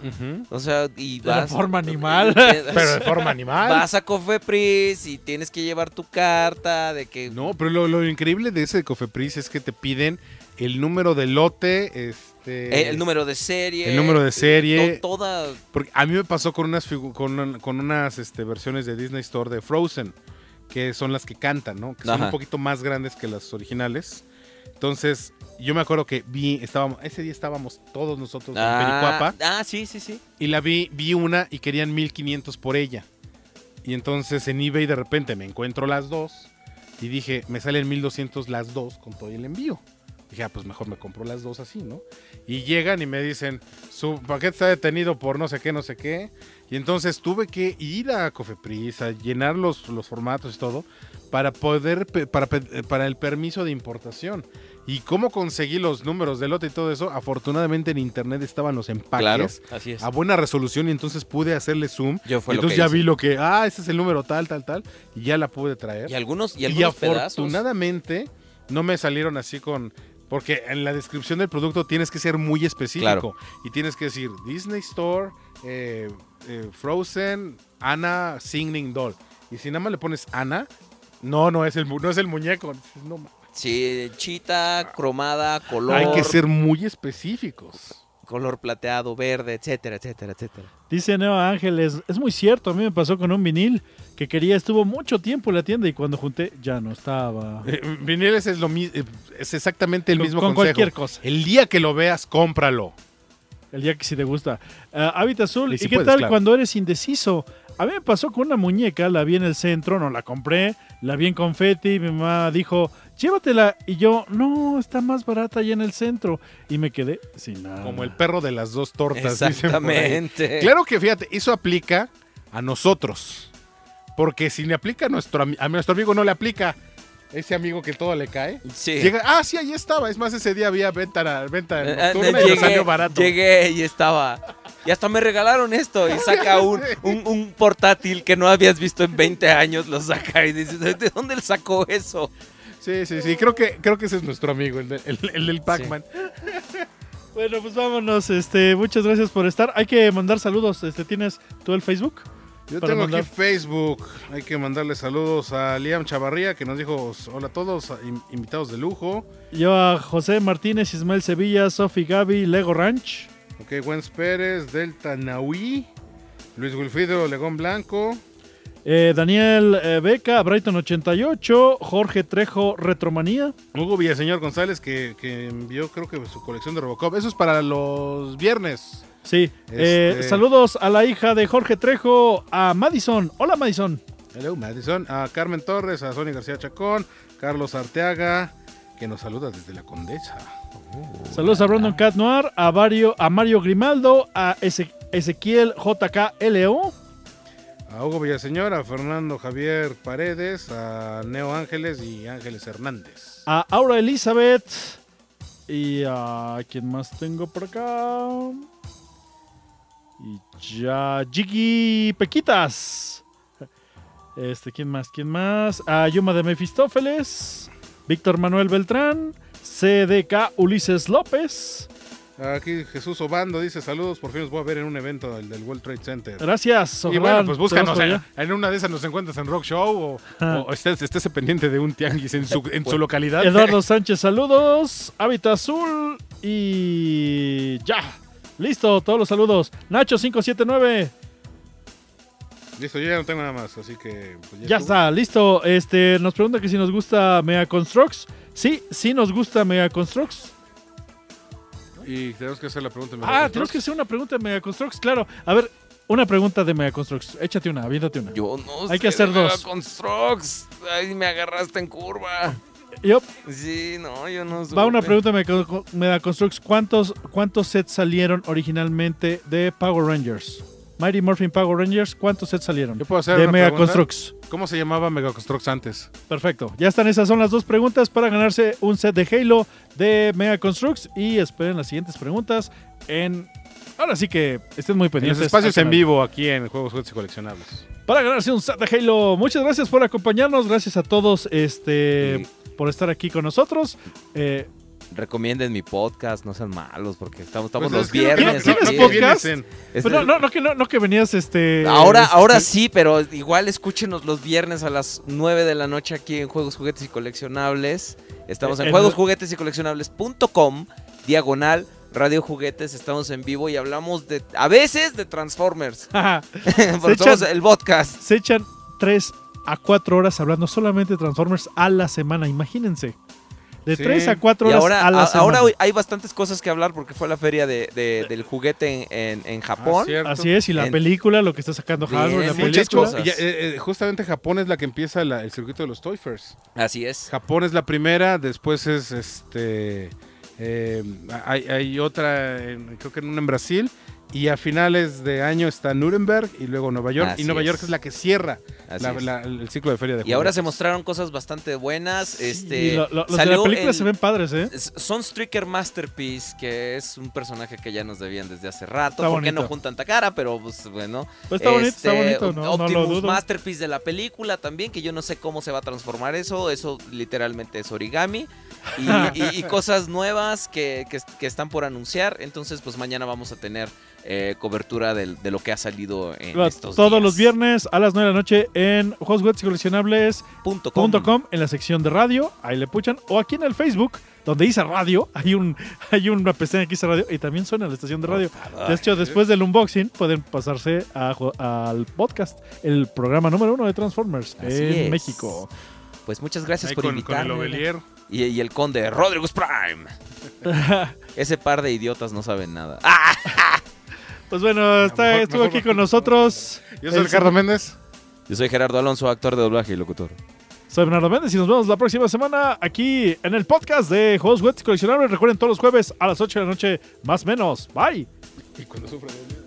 O sea, y vas... forma animal. Pero de forma animal. Vas a Cofepris y tienes que llevar tu carta de que... No, pero lo, lo increíble de ese de Cofepris es que te piden el número de lote, este... Eh, el número de serie. el número de serie. to- toda... Porque a mí me pasó con unas, con, un- con unas este, versiones de Disney Store de Frozen, que son las que cantan, ¿no? Que son Ajá. un poquito más grandes que las originales. Entonces, yo me acuerdo que vi, estábamos, ese día estábamos todos nosotros en Pericuapa, ah, sí, sí, sí. y la vi, vi una y querían 1500 por ella. Y entonces en eBay de repente me encuentro las dos y dije, me salen 1200 las dos con todo el envío. Dije, ah, pues mejor me compro las dos así, ¿no? Y llegan y me dicen, su paquete está detenido por no sé qué, no sé qué. Y entonces tuve que ir a Cofepris a llenar los, los formatos y todo para poder, para, pe- para el permiso de importación. Y cómo conseguí los números de lote y todo eso, afortunadamente en internet estaban los empaques Claro, así es. a buena resolución y entonces pude hacerle zoom. Yo fue Y lo entonces que ya hice. vi lo que, ah, ese es el número tal, tal, tal, y ya la pude traer. Y algunos, y Y, algunos pedazos. afortunadamente no me salieron así con Porque en la descripción del producto tienes que ser muy específico. Y tienes que decir Disney Store, eh, eh, Frozen, Anna, Singing Doll. Y si nada más le pones Anna, no, no es el, no es el muñeco. No Sí, chita, cromada, color, Hay que ser muy específicos. Color plateado, verde, etcétera, etcétera, etcétera. Dice Neo Ángeles, es muy cierto, a mí me pasó con un vinil que quería, estuvo mucho tiempo en la tienda y cuando junté ya no estaba. Eh, Viniles es, lo eh, es exactamente el Con- mismo con consejo. cualquier cosa. El día que lo veas, cómpralo. El día que sí te gusta. Ah, Hábitat Azul, Y ¿y, si qué puedes, tal claro. cuando eres indeciso? A mí me pasó con una muñeca, la vi en el centro, no la compré, la vi en confeti, mi mamá dijo, llévatela. Y yo, no, está más barata allá en el centro. Y me quedé sin nada. Como el perro de las dos tortas. Exactamente. Claro que fíjate, eso aplica a nosotros. Porque si le aplica a nuestro, a nuestro amigo, no le aplica. Ese amigo que todo le cae. Sí. Llega, ah, sí, ahí estaba. Es más, ese día había venta, venta Eh, eh, nocturna y llegué, nos salió barato. llegué y estaba. Y hasta me regalaron esto. Y saca un, un, un portátil que no habías visto en 20 años. Lo saca y dices: ¿De dónde él sacó eso? Sí, sí, sí. Creo que, creo que ese es nuestro amigo, el, de- el- el del Pac-Man. Bueno, pues vámonos. Este, muchas gracias por estar. Hay que mandar saludos. Este, ¿Tienes tú el Facebook? Yo tengo mandar. aquí Facebook. Hay que mandarle saludos a Liam Chavarría, que nos dijo hola a todos, invitados de lujo. Yo a José Martínez, Ismael Sevilla, Sofi Gaby, Lego Ranch. Ok, Wens Pérez, Delta Naui, Luis Wilfrido Legón Blanco. Eh, Daniel eh, Beca, Brighton 88, Jorge Trejo, Retromanía. Hugo Villaseñor González, que, que envió creo que su colección de Robocop. Eso es para los viernes. Sí. eh, Este- saludos a la hija de Jorge Trejo, a Madison. Hola Madison. Hello, Madison. A Carmen Torres, a Sonia García Chacón, Carlos Arteaga, que nos saluda desde la Condesa. Saludos a Brandon Cat Noir, a Mario, a Mario Grimaldo, a Eze- Ezequiel JKLO. A Hugo Villaseñor, a Fernando Javier Paredes, a Neo Ángeles y Ángeles Hernández. a Aura Elizabeth y a quién más tengo por acá y ya Jiggy Pequitas. Este quién más quién más a Yuma de Mefistófeles Víctor Manuel Beltrán CDK Ulises López Aquí Jesús Obando dice saludos, por fin los voy a ver en un evento del, del World Trade Center. gracias Y ojalá bueno, pues búscanos, en, una de esas nos encuentras en Rock Show o, Ah. o estés, estés pendiente de un tianguis en su, en su localidad. Eduardo Sánchez saludos Hábitat Azul y ya listo todos los saludos Nacho 579 Listo, yo ya no tengo nada más, así que... pues, Ya estuvo. está, listo. Este, nos pregunta que si nos gusta Mega Constructs. Sí, sí nos gusta Mega Constructs. Y tenemos que hacer la pregunta. en Ah, tenemos que hacer una pregunta de Mega Constructs, claro. A ver, una pregunta de Mega Constructs. Échate una, aviéntate una. Yo no Hay sé que hacer de dos. Constructs. Ahí me agarraste en curva. Yo, Sí, no, yo no va una pregunta de Mega, Mega Constructs. ¿Cuántos, ¿Cuántos sets salieron originalmente de Power Rangers? Mighty Morphin Power Rangers, ¿cuántos sets salieron? Yo puedo hacer De una Mega pregunta? Constructs. ¿Cómo se llamaba Mega Constructs antes? Perfecto. Ya están, esas son las dos preguntas para ganarse un set de Halo de Mega Constructs. Y esperen las siguientes preguntas en. Ahora sí que estén muy En los pendientes. espacios en vivo aquí en Juegos, Juguetes y Coleccionables. Para ganarse un set de Halo. Muchas gracias por acompañarnos. Gracias a todos este, por estar aquí con nosotros. Eh, Recomienden mi podcast, no sean malos, porque estamos, estamos Pues los es que viernes. ¿Tienes podcast? vienes en- Es pero no, el- no, no que, no, no que venías este. Ahora, este, ahora sí, pero igual escúchenos los viernes a las 9 de la noche aquí en Juegos, Juguetes y Coleccionables. Estamos en En- Juegos, Juguetes y Coleccionables.com, diagonal, Radio Juguetes. Estamos en vivo y hablamos de, a veces, de Transformers. Somos el podcast. Se echan 3 a 4 horas hablando solamente de Transformers a la semana. Imagínense. De Sí. 3 a 4 Y horas ahora, a la a- semana. ahora hoy hay bastantes cosas que hablar porque fue la feria de, de- del juguete en, en- en Ah, Japón. cierto. Así es, y la En- película, lo que está sacando Hasbro, la película. ya, eh, eh, justamente Japón es la que empieza la- el circuito de los Toy Fairs. Así es. Japón es la primera, después es este. eh, hay, hay otra, en- creo que en una en Brasil, Y a finales de año está Nuremberg y luego Nueva York. Así y Nueva York es. la que cierra la- la- el ciclo de feria de Y ahora se mostraron cosas bastante buenas. Este, y lo- lo- los de la película el- se ven padres, ¿eh? Son Striker Masterpiece, que es un personaje que ya nos debían desde hace rato. Está ¿Por qué bonito. no juntan Takara? Pero pues bueno. Pues está bonito, está Este, bonito, no, no lo Optimus dudo. Masterpiece de la película también, que yo no sé cómo se va a transformar eso. Eso literalmente es origami. Y, y- y cosas nuevas que, que- que están por anunciar. Entonces, pues mañana vamos a tener eh, cobertura de lo que ha salido en Va, estos Todos días. los viernes a las 9 de la noche en juegos y coleccionables.com en la sección de radio, ahí le puchan, o aquí en el Facebook, donde dice radio, hay un hay una pestaña que dice radio y también suena la estación de radio. De hecho, después del unboxing pueden pasarse a al podcast, el programa número uno de Transformers Así en es. México. Pues muchas gracias Ahí por con, con el invitarme. Y el conde Rodrigo Prime. Ese par de idiotas no saben nada. Pues bueno, está, mejor- estuvo mejor- aquí con nosotros. Yo soy Ricardo Méndez. Yo soy Gerardo Alonso, actor de doblaje y locutor. Soy Bernardo Méndez y nos vemos la próxima semana aquí en el podcast de Juegos Wets y Coleccionables. Recuerden todos los jueves a las 8 de la noche, más o menos. Bye. Y cuando sufre de